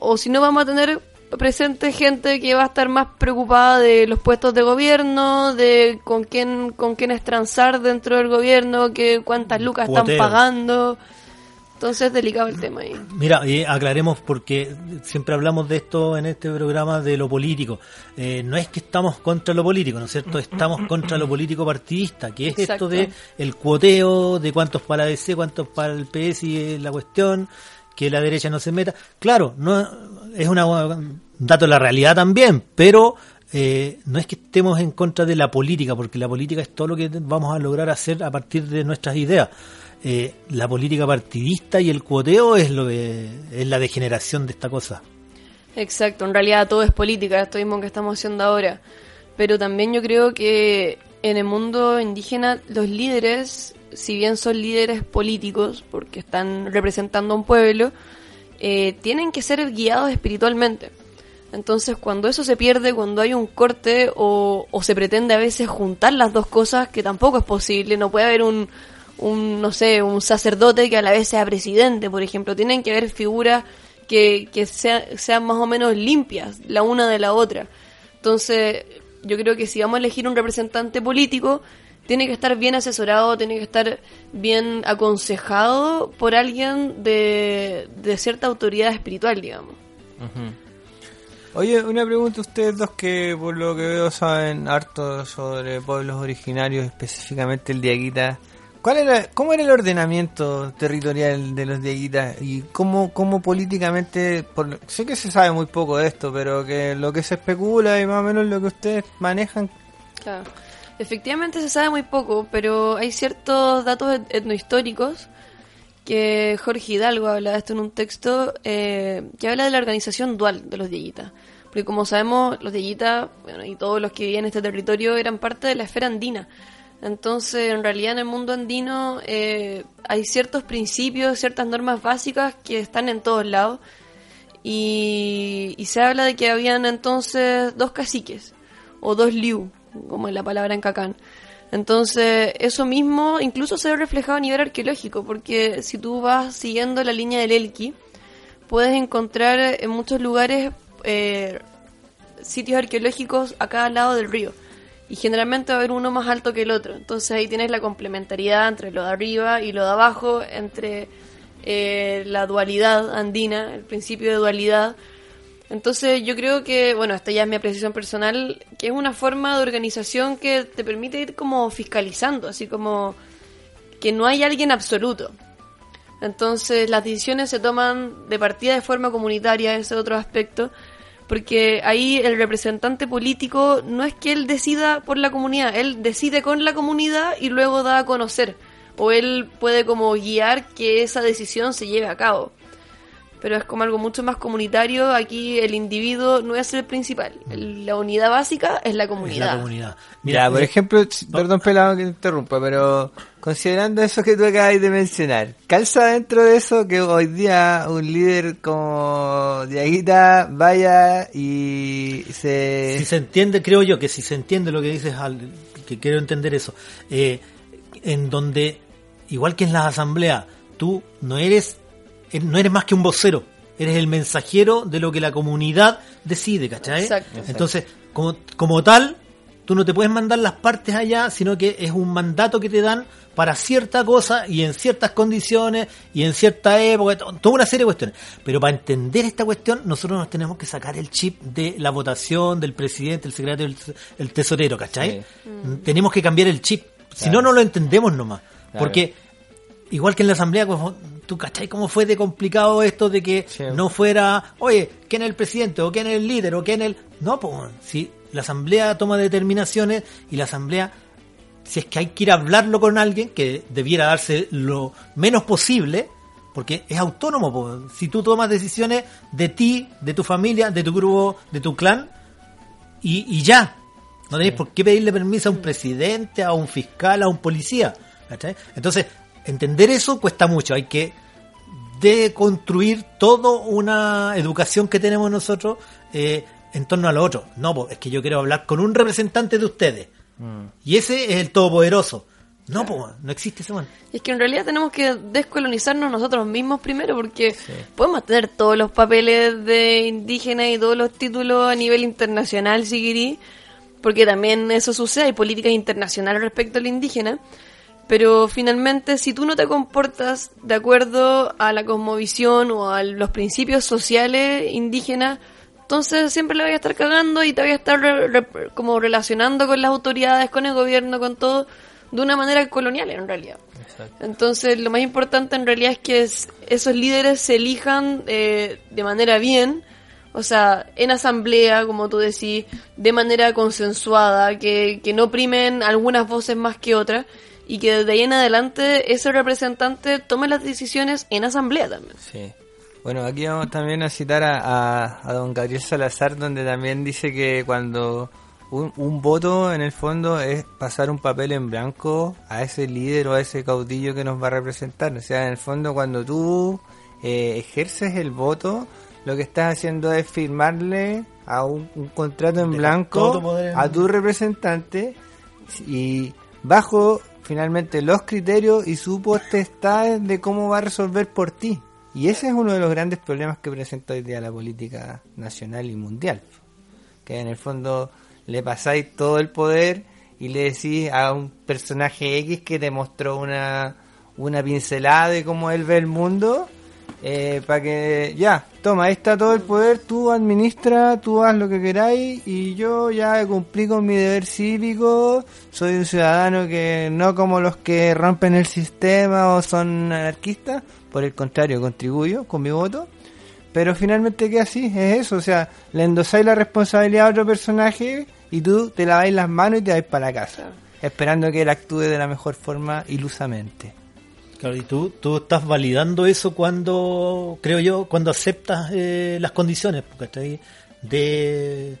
O si no, vamos a tener presente gente que va a estar más preocupada de los puestos de gobierno, de con quién con quiénes transar dentro del gobierno, que cuántas lucas están pagando. Entonces es delicado el tema ahí. Mira, y aclaremos porque siempre hablamos de esto en este programa de lo político. Eh, no es que estamos contra lo político, ¿no es cierto? Estamos contra lo político partidista, que es Exacto. esto de el cuoteo, de cuántos para la DC, cuántos para el PS y eh, la cuestión, que la derecha no se meta. Claro, no es una, un dato de la realidad también, pero eh, no es que estemos en contra de la política, porque la política es todo lo que vamos a lograr hacer a partir de nuestras ideas. Eh, la política partidista y el cuoteo es lo que es la degeneración de esta cosa. Exacto, en realidad todo es política, esto mismo que estamos haciendo ahora. Pero también yo creo que en el mundo indígena los líderes, si bien son líderes políticos, porque están representando a un pueblo, eh, tienen que ser guiados espiritualmente. Entonces cuando eso se pierde, cuando hay un corte o, o se pretende a veces juntar las dos cosas, que tampoco es posible, no puede haber un, un, no sé, un sacerdote que a la vez sea presidente, por ejemplo. Tienen que haber figuras que, que sea- sean más o menos limpias, la una de la otra. Entonces, yo creo que si vamos a elegir un representante político, tiene que estar bien asesorado, tiene que estar bien aconsejado por alguien de, de cierta autoridad espiritual, digamos. Oye, una pregunta a ustedes dos que por lo que veo saben harto sobre pueblos originarios, específicamente el Diaguita. ¿Cuál era, ¿Cómo era el ordenamiento territorial de los Diaguitas y cómo, cómo políticamente, por, sé que se sabe muy poco de esto, pero que lo que se especula y más o menos lo que ustedes manejan, Claro. Efectivamente se sabe muy poco, pero hay ciertos datos et- etnohistóricos que Jorge Hidalgo habla de esto en un texto eh, que habla de la organización dual de los Dieguitas. Porque como sabemos, los Dieguitas bueno, y todos los que vivían en este territorio eran parte de la esfera andina. Entonces, en realidad en el mundo andino eh, hay ciertos principios, ciertas normas básicas que están en todos lados. Y, y se habla de que habían entonces dos caciques, o dos liu, como es la palabra en cacán. Entonces, eso mismo incluso se ve reflejado a nivel arqueológico, porque si tú vas siguiendo la línea del Elqui, puedes encontrar en muchos lugares eh, sitios arqueológicos a cada lado del río. Y generalmente va a haber uno más alto que el otro. Entonces ahí tienes la complementariedad entre lo de arriba y lo de abajo, entre eh, la dualidad andina, el principio de dualidad. Entonces yo creo que, bueno, esta ya es mi apreciación personal, que es una forma de organización que te permite ir como fiscalizando, así como que no hay alguien absoluto. Entonces las decisiones se toman de partida de forma comunitaria, ese es otro aspecto, porque ahí el representante político no es que él decida por la comunidad, él decide con la comunidad y luego da a conocer o él puede como guiar que esa decisión se lleve a cabo. Pero es como algo mucho más comunitario, aquí el individuo no es el principal, la unidad básica es la Es comunidad. la comunidad. Mira, por eh, ejemplo, perdón pelado que te interrumpa, pero considerando eso que tú acabas de mencionar, ¿calza dentro de eso que hoy día un líder como Diaguita vaya y se... si se entiende, creo yo que si se entiende lo que dices, al, que quiero entender eso, eh, en donde, igual que en las asambleas, tú no eres, no eres más que un vocero, eres el mensajero de lo que la comunidad decide, ¿cachai? Exacto. Entonces, como, como tal, tú no te puedes mandar las partes allá, sino que es un mandato que te dan para cierta cosa y en ciertas condiciones y en cierta época, to- toda una serie de cuestiones. Pero para entender esta cuestión, nosotros nos tenemos que sacar el chip de la votación, del presidente, el secretario, el, tesorero, ¿cachai? Mm, Tenemos que cambiar el chip. Si no, no lo entendemos nomás. Claro. Porque igual que en la asamblea, pues, tú cachai cómo fue de complicado esto de que Sí. no fuera, oye, ¿quién es el presidente? ¿O quién es el líder? ¿O quién es el...? No, pues, si la asamblea toma determinaciones y la asamblea, si es que hay que ir a hablarlo con alguien, que debiera darse lo menos posible, porque es autónomo, pues. si tú tomas decisiones de ti, de tu familia, de tu grupo, de tu clan, y, y ya. No tenéis por qué pedirle permiso a un presidente, a un fiscal, a un policía. ¿cachai? Entonces, entender eso cuesta mucho. Hay que deconstruir toda una educación que tenemos nosotros eh, en torno a lo otro. No, pues, es que yo quiero hablar con un representante de ustedes. Y ese es el todopoderoso. No, pues, no existe ese man. Y es que en realidad tenemos que descolonizarnos nosotros mismos primero, porque podemos tener todos los papeles de indígena y todos los títulos a nivel internacional, si querí, porque también eso sucede, hay políticas internacionales respecto al indígena, pero finalmente si tú no te comportas de acuerdo a la cosmovisión o a los principios sociales indígenas, entonces siempre le voy a estar cagando y te voy a estar re- re- como relacionando con las autoridades, con el gobierno, con todo, de una manera colonial en realidad. Entonces, lo más importante en realidad es que es- esos líderes se elijan eh, de manera bien, o sea, en asamblea, como tú decís, de manera consensuada, que, que no primen algunas voces más que otras, y que desde ahí en adelante ese representante tome las decisiones en asamblea también. Sí. Bueno, aquí vamos también a citar a, a- a don Gabriel Salazar, donde también dice que cuando un, un voto en el fondo es pasar un papel en blanco a ese líder o a ese caudillo que nos va a representar. O sea, en el fondo cuando tú eh, ejerces el voto, lo que estás haciendo es firmarle a un, un contrato en blanco tu poder en- a tu representante y bajo finalmente los criterios y su potestad de cómo va a resolver por ti. Y ese es uno de los grandes problemas que presenta hoy día la política nacional y mundial. Que en el fondo le pasáis todo el poder y le decís a un personaje X que te mostró una, una pincelada de cómo él ve el mundo, para que ya, toma, ahí está todo el poder, tú administra, tú haz lo que queráis y yo ya cumplí con mi deber cívico, soy un ciudadano que no como los que rompen el sistema o son anarquistas, por el contrario, contribuyo con mi voto. Pero finalmente queda así, es eso, o sea, le endosáis la responsabilidad a otro personaje y tú te laváis las manos y te vais para la casa, esperando que él actúe de la mejor forma ilusamente. Claro, y tú, tú estás validando eso cuando, creo yo, cuando aceptas eh, las condiciones, ¿cachai? De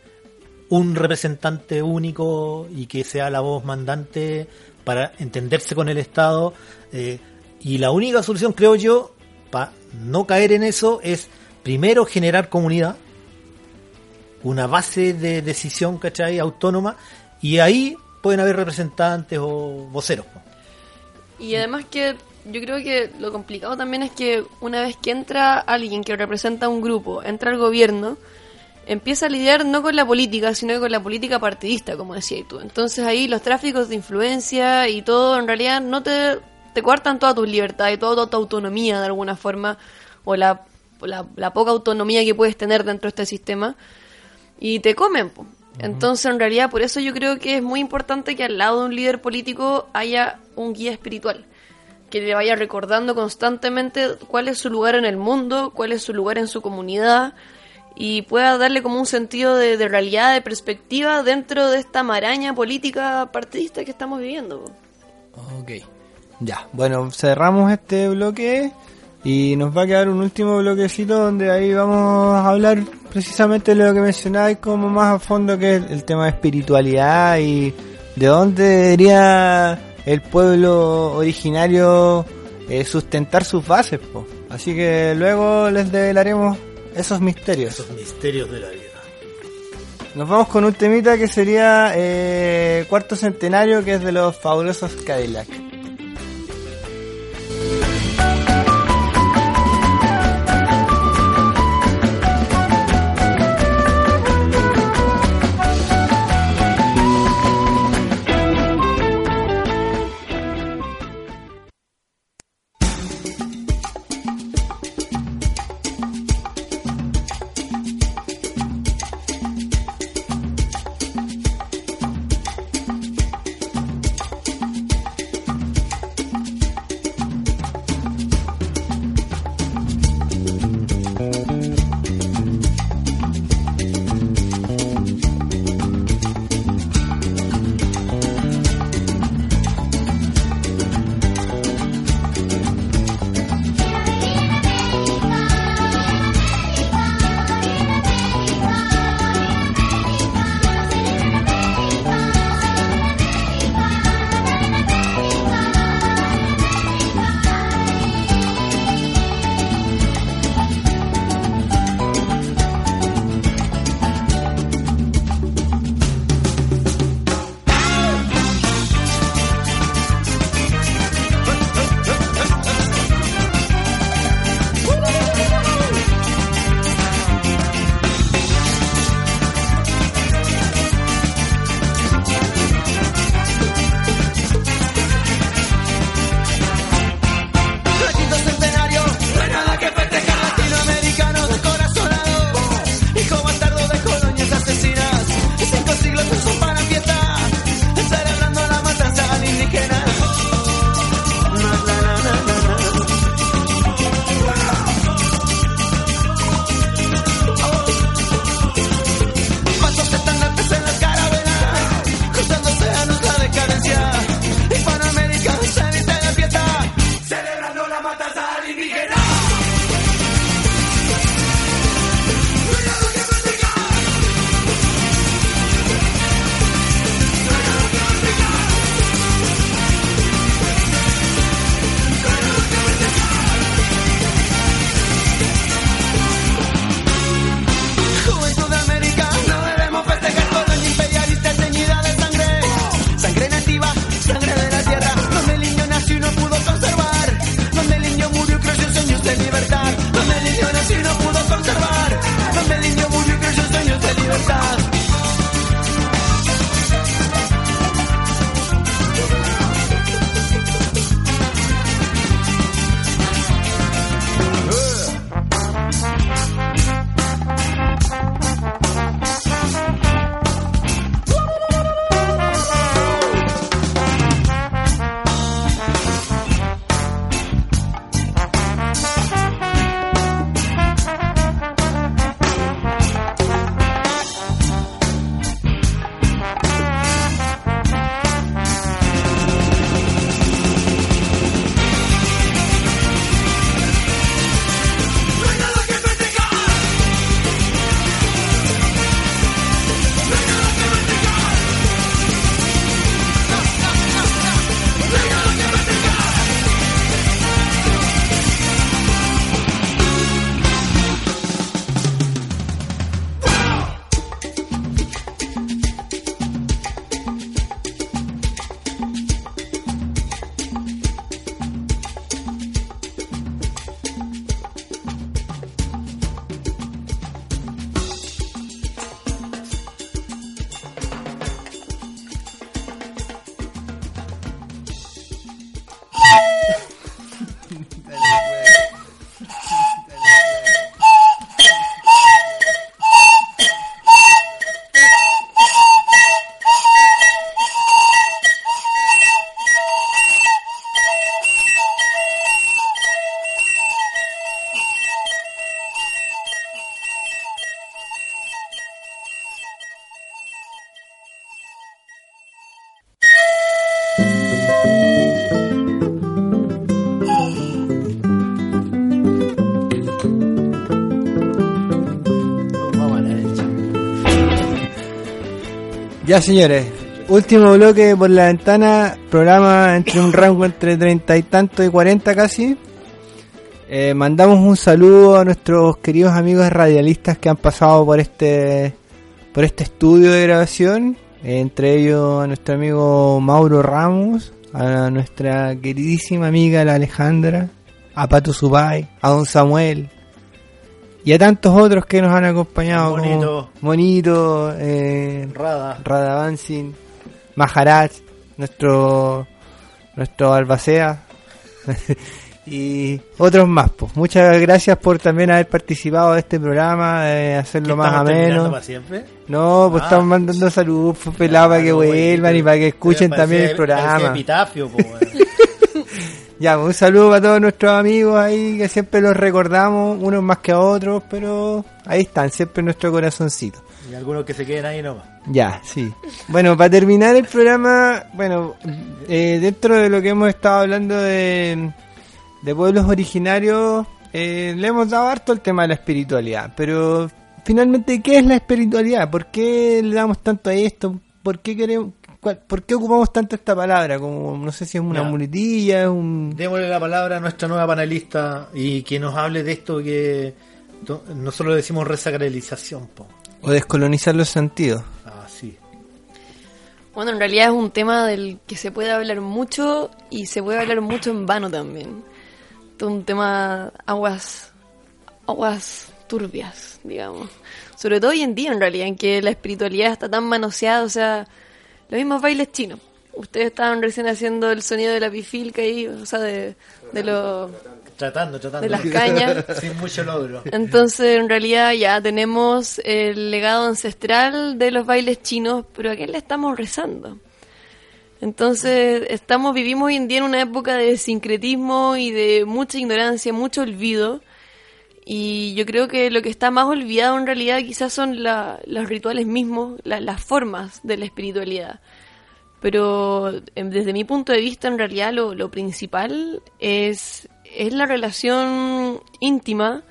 un representante único y que sea la voz mandante para entenderse con el Estado. eh, y la única solución, creo yo, para no caer en eso es primero generar comunidad, una base de decisión, ¿cachai? Autónoma, y ahí pueden haber representantes o voceros. Y además que yo creo que lo complicado también es que una vez que entra alguien que representa un grupo, entra al gobierno, empieza a lidiar no con la política, sino con la política partidista, como decías tú. Entonces ahí los tráficos de influencia y todo en realidad no te, te coartan toda tu libertad y toda tu autonomía de alguna forma, o la, la poca autonomía que puedes tener dentro de este sistema, y te comen. po. Entonces, en realidad, por eso yo creo que es muy importante que al lado de un líder político haya un guía espiritual, que le vaya recordando constantemente cuál es su lugar en el mundo, cuál es su lugar en su comunidad, y pueda darle como un sentido de, realidad, de perspectiva dentro de esta maraña política partidista que estamos viviendo. Ok. Ya, bueno, cerramos este bloque y nos va a quedar un último bloquecito donde ahí vamos a hablar precisamente de lo que mencionáis como más a fondo que es el tema de espiritualidad y de dónde debería el pueblo originario eh, sustentar sus bases. po. Así que luego les develaremos esos misterios. Esos misterios de la vida. Nos vamos con un temita que sería eh, cuarto centenario que es de los fabulosos Cadillac. Ya señores, último bloque por la ventana, programa entre un rango entre treinta y tanto y cuarenta casi. Eh, mandamos un saludo a nuestros queridos amigos radialistas que han pasado por este por este estudio de grabación, eh, entre ellos a nuestro amigo Mauro Ramos, a nuestra queridísima amiga la Alejandra, a Pato Subay, a Don Samuel y a tantos otros que nos han acompañado Monito. Monito, eh, Rada. Radavansin, Maharaj, nuestro nuestro albacea y otros más. Pues. Muchas gracias por también haber participado de este programa, de hacerlo más ¿Estamos terminando ameno. para siempre? No, pues Ah. estamos mandando saludos pues, pelado para que Ah, vuelvan y para que escuchen también el programa. epitafio. Ya, un saludo para todos nuestros amigos ahí que siempre los recordamos, unos más que a otros, pero ahí están, siempre en nuestro corazoncito. y algunos que se queden ahí nomás. Ya, sí. Bueno, para terminar el programa, bueno, eh, dentro de lo que hemos estado hablando de, de pueblos originarios, eh, le hemos dado harto el tema de la espiritualidad, pero finalmente, ¿qué es la espiritualidad? ¿Por qué le damos tanto a esto? ¿Por qué queremos, cuál- por qué ocupamos tanto esta palabra? Como, no sé si es una Ya. muletilla, es un... Démosle la palabra a nuestra nueva panelista y que nos hable de esto que nosotros decimos resacralización, po. o descolonizar los sentidos. Ah, sí. Bueno, en realidad es un tema del que se puede hablar mucho y se puede hablar mucho en vano también. Todo un tema aguas, aguas turbias, digamos. Sobre todo hoy en día, en realidad, en que la espiritualidad está tan manoseada, o sea, los mismos bailes chinos. Ustedes estaban recién haciendo el sonido de la pifilca ahí, o sea, de, de los... Tratando, tratando. De las cañas. Sin mucho logro. Entonces, en realidad ya tenemos el legado ancestral de los bailes chinos, pero ¿a qué le estamos rezando? Entonces, estamos vivimos hoy en día en una época de sincretismo y de mucha ignorancia, mucho olvido. Y yo creo que lo que está más olvidado en realidad quizás son la- los rituales mismos, la- las formas de la espiritualidad. Pero em, desde mi punto de vista, en realidad lo, lo principal es, es la relación íntima,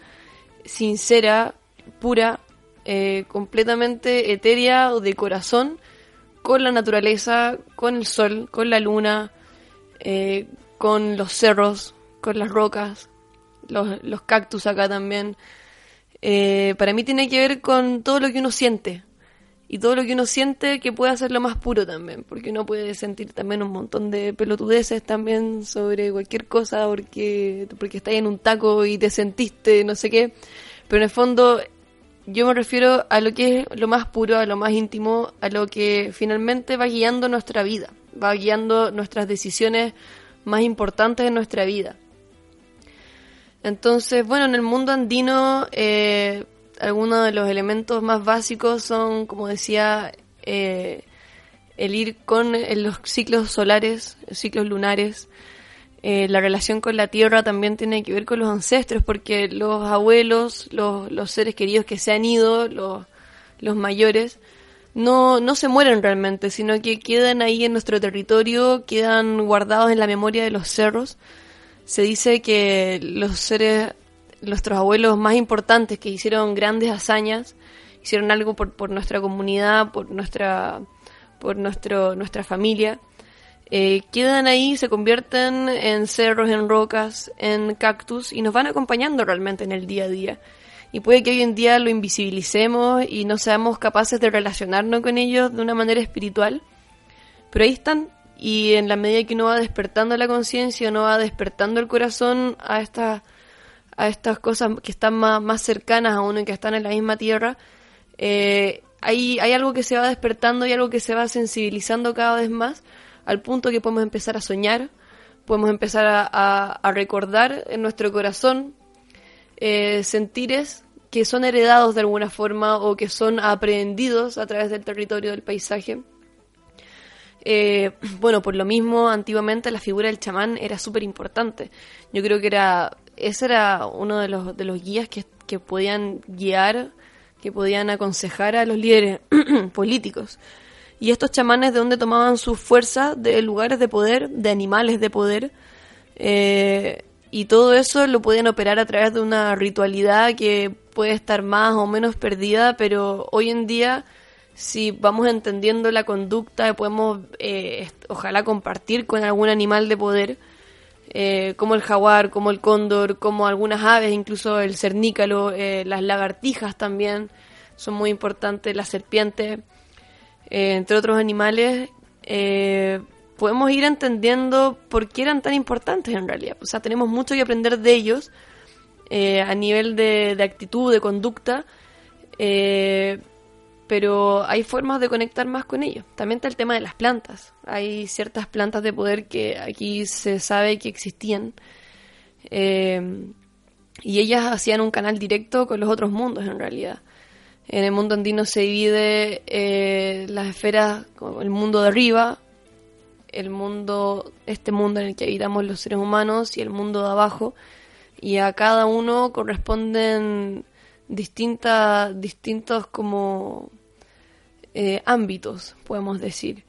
sincera, pura, eh, completamente etérea o de corazón con la naturaleza, con el sol, con la luna, eh, con los cerros, con las rocas, los, cactus acá también. Eh, para mí tiene que ver con todo lo que uno siente. Y todo lo que uno siente que puede hacerlo más puro también, porque uno puede sentir también un montón de pelotudeces también sobre cualquier cosa, porque, porque en un taco y te sentiste no sé qué. Pero en el fondo yo me refiero a lo que es lo más puro, a lo más íntimo, a lo que finalmente va guiando nuestra vida, va guiando nuestras decisiones más importantes en nuestra vida. Entonces, bueno, en el mundo andino, eh, algunos de los elementos más básicos son, como decía, eh, el ir con en los ciclos solares, ciclos lunares. Eh, la relación con la tierra también tiene que ver con los ancestros, porque los abuelos, los, los seres queridos que se han ido, los, los mayores, no, no se mueren realmente, sino que quedan ahí en nuestro territorio, quedan guardados en la memoria de los cerros. Se dice que los seres, nuestros abuelos más importantes que hicieron grandes hazañas, hicieron algo por, por nuestra comunidad, por nuestra, por nuestro, nuestra familia, eh, quedan ahí, se convierten en cerros, en rocas, en cactus y nos van acompañando realmente en el día a día. Y puede que hoy en día lo invisibilicemos y no seamos capaces de relacionarnos con ellos de una manera espiritual, pero ahí están y en la medida que uno va despertando la conciencia, uno va despertando el corazón a estas a estas cosas que están más, más cercanas a uno y que están en la misma tierra, eh, hay, hay algo que se va despertando y algo que se va sensibilizando cada vez más al punto que podemos empezar a soñar, podemos empezar a, recordar en nuestro corazón eh, sentires que son heredados de alguna forma o que son aprendidos a través del territorio del paisaje. Eh, bueno, por lo mismo, antiguamente la figura del chamán era súper importante. Yo creo que era, ese era uno de los, de los guías que, que podían guiar, que podían aconsejar a los líderes políticos. Y estos chamanes de dónde tomaban sus fuerzas, de lugares de poder, de animales de poder, eh, y todo eso lo podían operar a través de una ritualidad que puede estar más o menos perdida, pero hoy en día si vamos entendiendo la conducta, podemos eh, ojalá compartir con algún animal de poder, eh, como el jaguar, como el cóndor, como algunas aves, incluso el cernícalo, eh, las lagartijas también son muy importantes, las serpientes, entre otros animales, podemos ir entendiendo por qué eran tan importantes en realidad. O sea, tenemos mucho que aprender de ellos a nivel de, de actitud, de conducta, pero hay formas de conectar más con ellos. También está el tema de las plantas. Hay ciertas plantas de poder que aquí se sabe que existían. eh, y ellas hacían un canal directo con los otros mundos en realidad. En el mundo andino se divide eh, las esferas, el mundo de arriba, el mundo, este mundo en el que habitamos los seres humanos y el mundo de abajo. Y a cada uno corresponden distintas, distintos como eh, ámbitos, podemos decir.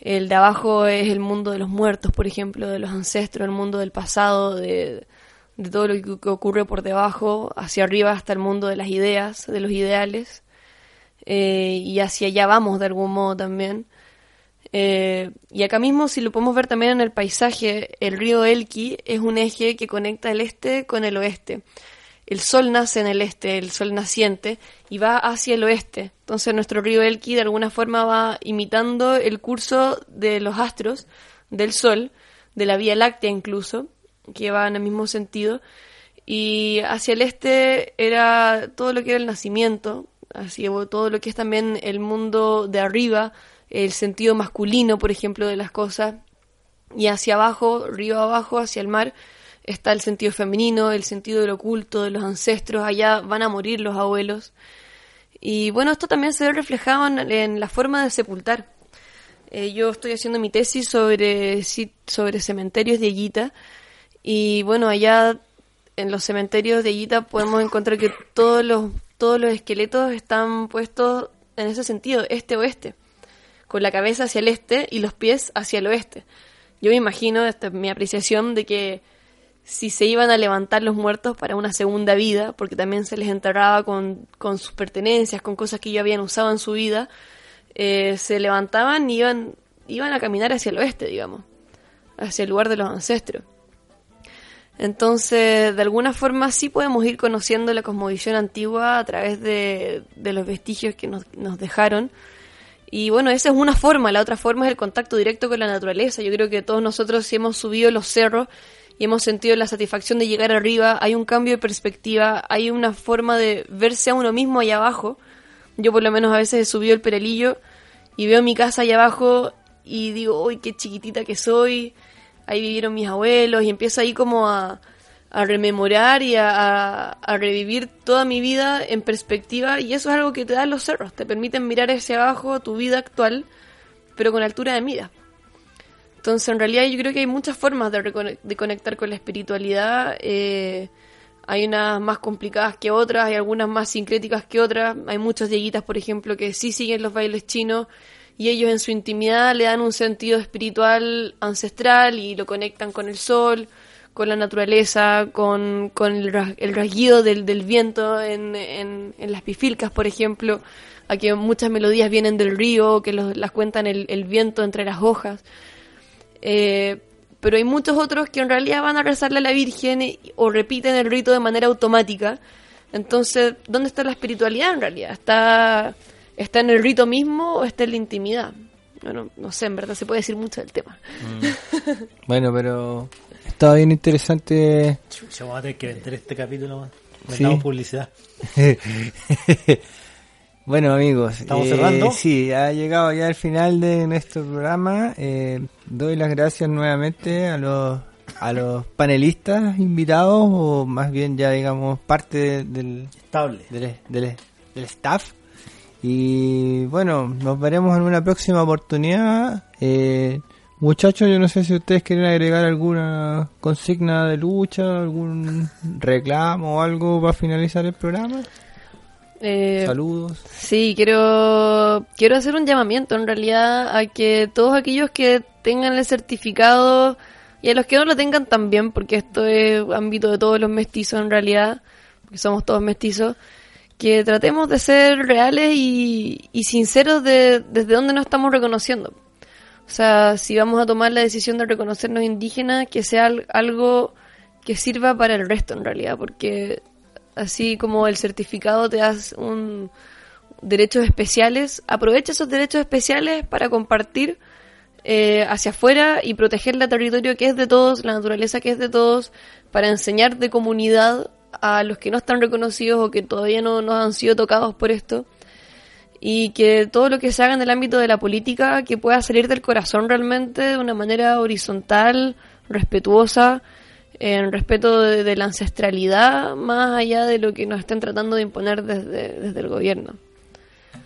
El de abajo es el mundo de los muertos, por ejemplo, de los ancestros, el mundo del pasado, de, todo lo que, que ocurre por debajo, hacia arriba hasta el mundo de las ideas, de los ideales, eh, y hacia allá vamos de algún modo también. Eh, y acá mismo, si lo podemos ver también en el paisaje, el río Elqui es un eje que conecta el este con el oeste. El sol nace en el este, el sol naciente, y va hacia el oeste. Entonces nuestro río Elqui de alguna forma va imitando el curso de los astros, del sol, de la Vía Láctea incluso, que va en el mismo sentido. Y hacia el este era todo lo que era el nacimiento, así todo lo que es también el mundo de arriba, el sentido masculino, por ejemplo, de las cosas. Y hacia abajo, río abajo, hacia el mar, está el sentido femenino, el sentido del oculto, de los ancestros, allá van a morir los abuelos. Y bueno, esto también se ve reflejado en, la forma de sepultar. Eh, yo estoy haciendo mi tesis sobre, sobre cementerios de Yita y bueno, allá en los cementerios de Yita podemos encontrar que todos los, todos los esqueletos están puestos en ese sentido, este-oeste, con la cabeza hacia el este y los pies hacia el oeste. Yo me imagino, esta es mi apreciación, de que si se iban a levantar los muertos para una segunda vida, porque también se les enterraba con, con sus pertenencias, con cosas que ellos habían usado en su vida, eh, se levantaban y iban, iban a caminar hacia el oeste, digamos, hacia el lugar de los ancestros. Entonces, de alguna forma sí podemos ir conociendo la cosmovisión antigua a través de, de los vestigios que nos, nos dejaron. Y bueno, esa es una forma, la otra forma es el contacto directo con la naturaleza. Yo creo que todos nosotros si hemos subido los cerros y hemos sentido la satisfacción de llegar arriba, hay un cambio de perspectiva, hay una forma de verse a uno mismo allá abajo. Yo por lo menos a veces he subido el perelillo y veo mi casa allá abajo y digo, uy, qué chiquitita que soy, ahí vivieron mis abuelos y empiezo ahí como a, rememorar y a, a- a revivir toda mi vida en perspectiva y eso es algo que te dan los cerros, te permiten mirar hacia abajo tu vida actual, pero con altura de mira. Entonces, en realidad yo creo que hay muchas formas de, de conectar con la espiritualidad. eh, hay unas más complicadas que otras, hay algunas más sincréticas que otras. Hay muchos dieguitas, por ejemplo, que sí siguen los bailes chinos y ellos en su intimidad le dan un sentido espiritual ancestral y lo conectan con el sol, con la naturaleza, con, el, ras- el rasguido del, viento en, en, en las pifilcas, por ejemplo, a que muchas melodías vienen del río, que los- las cuentan el, el viento entre las hojas. Eh, pero hay muchos otros que en realidad van a rezarle a la Virgen y- o repiten el rito de manera automática. Entonces, ¿dónde está la espiritualidad en realidad? ¿Está, está en el rito mismo o está en la intimidad? Bueno, no sé, en verdad se puede decir mucho del tema. Bueno, pero estaba bien interesante. Chucha, vamos a tener que vender este capítulo. man. Sí. Vendamos publicidad. bueno, amigos, ¿Estamos eh, cerrando? Sí, ha llegado ya el final de nuestro programa. Eh, doy las gracias nuevamente a los a los panelistas invitados o más bien ya digamos parte del Estable. del, del, del staff. Y bueno, nos veremos en una próxima oportunidad. Eh, muchachos, yo no sé si ustedes quieren agregar alguna consigna de lucha, algún reclamo o algo para finalizar el programa. Eh, Saludos. Sí, quiero, quiero hacer un llamamiento en realidad a que todos aquellos que tengan el certificado y a los que no lo tengan también, porque esto es ámbito de todos los mestizos en realidad, porque somos todos mestizos, que tratemos de ser reales y, y sinceros de desde dónde nos estamos reconociendo. O sea, si vamos a tomar la decisión de reconocernos indígenas, que sea al- algo que sirva para el resto en realidad, porque así como el certificado te da un derechos especiales, aprovecha esos derechos especiales para compartir eh, hacia afuera y proteger el territorio que es de todos, la naturaleza que es de todos, para enseñar de comunidad a los que no están reconocidos o que todavía no, no han sido tocados por esto. Y que todo lo que se haga en el ámbito de la política que pueda salir del corazón realmente de una manera horizontal, respetuosa, en respeto de, la ancestralidad, más allá de lo que nos estén tratando de imponer desde, desde el gobierno.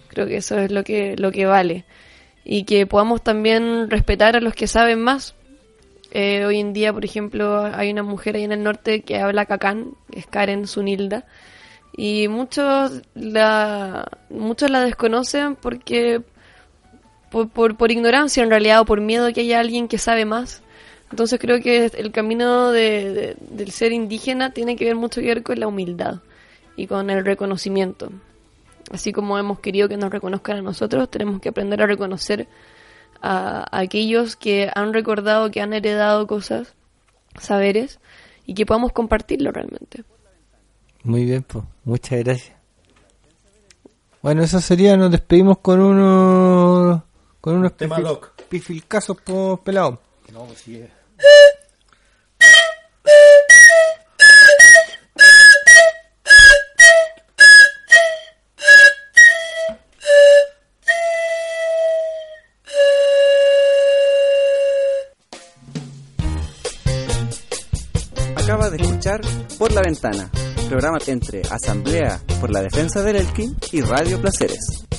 Creo que eso es lo que, lo que vale. Y que podamos también respetar a los que saben más. Eh, hoy en día, por ejemplo, hay una mujer ahí en el norte que habla cacán, es Karen Sunilda, y muchos la, muchos la desconocen porque por, por, por ignorancia en realidad o por miedo que haya alguien que sabe más. Entonces creo que el camino de, de- del ser indígena tiene que ver mucho que ver con la humildad y con el reconocimiento. Así como hemos querido que nos reconozcan a nosotros, tenemos que aprender a reconocer a, a aquellos que han recordado, que han heredado cosas, saberes, y que podamos compartirlo realmente. Muy bien, pues. Muchas gracias. Bueno, eso sería, nos despedimos con unos con unos pifil- pifilcazos pelados. No, pues sí. Acaba de escuchar Por la Ventana, programa entre Asamblea por la Defensa del Elqui y Radio Placeres.